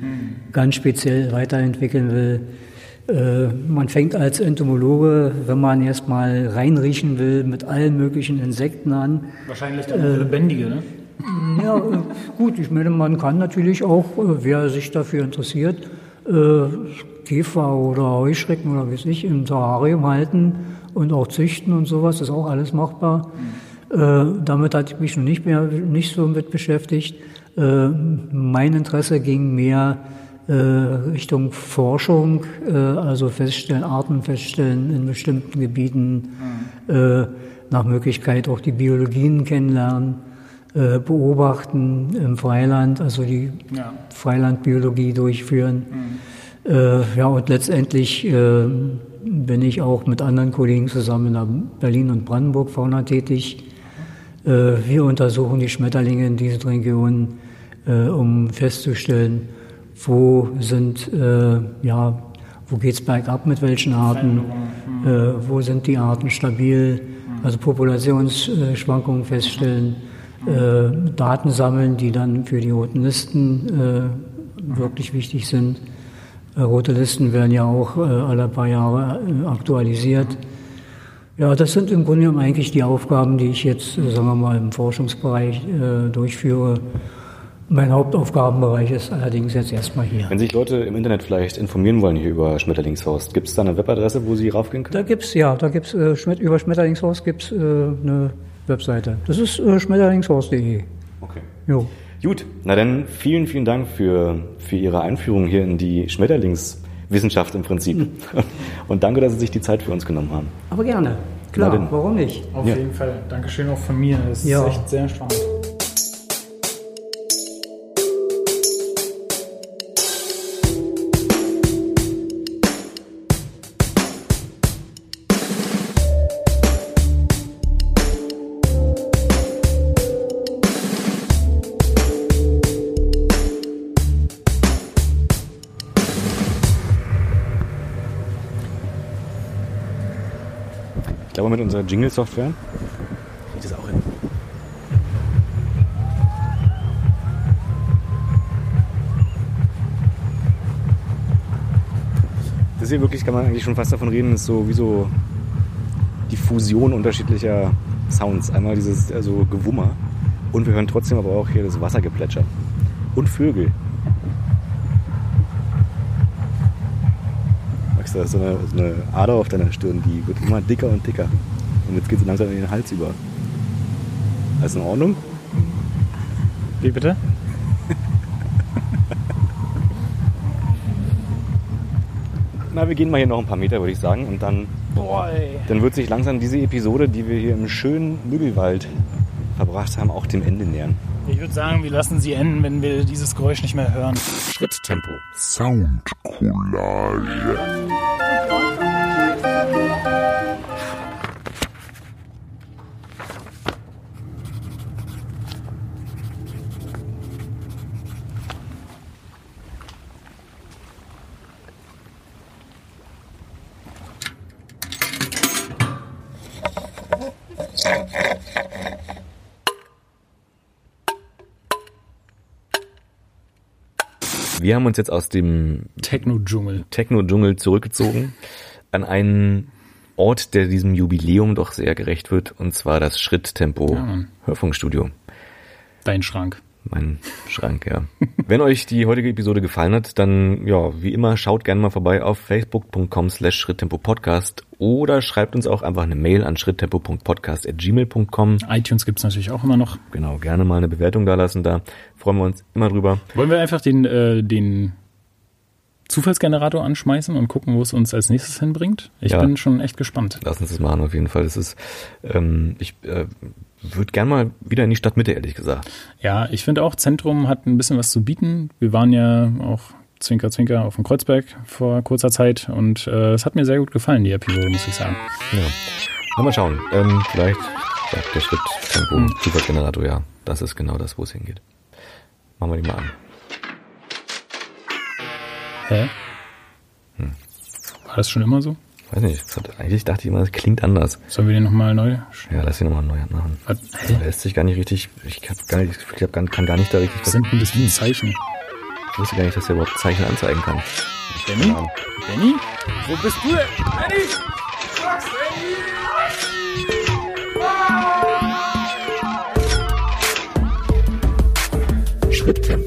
ganz speziell weiterentwickeln will. Äh, man fängt als Entomologe, wenn man erstmal reinriechen will, mit allen möglichen Insekten an. Wahrscheinlich dann auch lebendige, ne? Ja, äh, gut, ich meine, man kann natürlich auch, äh, wer sich dafür interessiert, äh, Käfer oder Heuschrecken oder wie weiß ich, im Terrarium halten und auch züchten und sowas, ist auch alles machbar. Äh, damit hatte ich mich noch nicht mehr, nicht so mit beschäftigt. Äh, mein Interesse ging mehr äh, Richtung Forschung, äh, also feststellen, Arten feststellen in bestimmten Gebieten, äh, nach Möglichkeit auch die Biologien kennenlernen äh, beobachten im Freiland, also die Ja. Freilandbiologie durchführen. Äh, ja, und letztendlich äh, bin ich auch mit anderen Kollegen zusammen in Berlin und Brandenburg Fauna tätig. wir untersuchen die Schmetterlinge in diesen Regionen, um festzustellen, wo sind, ja, wo geht's bergab mit welchen Arten, wo sind die Arten stabil, also Populationsschwankungen feststellen, Daten sammeln, die dann für die roten Listen wirklich wichtig sind. Äh, rote Listen werden ja auch äh, alle paar Jahre äh, aktualisiert. Ja, das sind im Grunde genommen eigentlich die Aufgaben, die ich jetzt, sagen wir mal, im Forschungsbereich durchführe. Mein Hauptaufgabenbereich ist allerdings jetzt erstmal hier. Wenn sich Leute im Internet vielleicht informieren wollen hier über Schmetterlingshorst, gibt es da eine Webadresse, wo sie raufgehen können? Da gibt's ja, da gibt's äh, über Schmetterlingshorst gibt's äh, eine Webseite. Das ist äh, schmetterlingshorst.de. Okay. Jo. Gut, na dann vielen, vielen Dank für, für Ihre Einführung hier in die Schmetterlingswissenschaft im Prinzip. Mhm. Und danke, dass Sie sich die Zeit für uns genommen haben. Aber gerne. Klar, warum nicht? Auf ja. jeden Fall. Dankeschön auch von mir. Es ja. ist echt sehr spannend. Glaube, mit unserer Jingle-Software kriegt es auch hin. Das hier wirklich kann man eigentlich schon fast davon reden, ist so wie so die Fusion unterschiedlicher Sounds. Einmal dieses also Gewummer und wir hören trotzdem aber auch hier das Wassergeplätscher und Vögel. Max, da ist so eine, so eine Ader auf deiner Stirn, die wird immer dicker und dicker. Und jetzt geht sie langsam in den Hals über. Alles in Ordnung? Wie bitte? Na, wir gehen mal hier noch ein paar Meter, würde ich sagen. Und dann, Boah, dann wird sich langsam diese Episode, die wir hier im schönen Müggelwald verbracht haben, auch dem Ende nähern. Ich würde sagen, wir lassen sie enden, wenn wir dieses Geräusch nicht mehr hören. Schritttempo. Soundcollage. Wir haben uns jetzt aus dem Techno-Dschungel. Techno-Dschungel zurückgezogen an einen Ort, der diesem Jubiläum doch sehr gerecht wird, und zwar das Schritttempo ja, Hörfunkstudio. Dein Schrank mein Schrank, ja. Wenn euch die heutige Episode gefallen hat, dann, ja, wie immer, schaut gerne mal vorbei auf facebook.com slash schritttempo-podcast oder schreibt uns auch einfach eine Mail an schritttempo.podcast.gmail.com. iTunes gibt's natürlich auch immer noch. Genau, gerne mal eine Bewertung da lassen, da freuen wir uns immer drüber. Wollen wir einfach den, äh, den Zufallsgenerator anschmeißen und gucken, wo es uns als nächstes hinbringt? Ich ja. bin schon echt gespannt. Lass uns das machen, auf jeden Fall. Das ist, ähm, ich, äh, würde gern mal wieder in die Stadtmitte, ehrlich gesagt. Ja, ich finde auch, Zentrum hat ein bisschen was zu bieten. Wir waren ja auch Zwinker, Zwinker auf dem Kreuzberg vor kurzer Zeit und äh, es hat mir sehr gut gefallen, die Episode, muss ich sagen. Ja. Na, mal schauen. Ähm, vielleicht sagt der Schritt Tempo hm. Zufallsgenerator, ja. Das ist genau das, wo es hingeht. Machen wir die mal an. Hä? Hm. War das schon immer so? Weiß nicht, eigentlich dachte ich immer, das klingt anders. Sollen wir den nochmal neu? Ja, lass ihn nochmal neu machen. Was? Hä? Der lässt sich gar nicht richtig, ich hab gar nicht, ich hab, kann gar nicht da richtig... Was sind denn das wie ein Zeichen? Ich wusste gar nicht, dass er überhaupt Zeichen anzeigen kann. Benny? Benny? Wo bist du denn? Benny! Max, Benny! Schritttempo.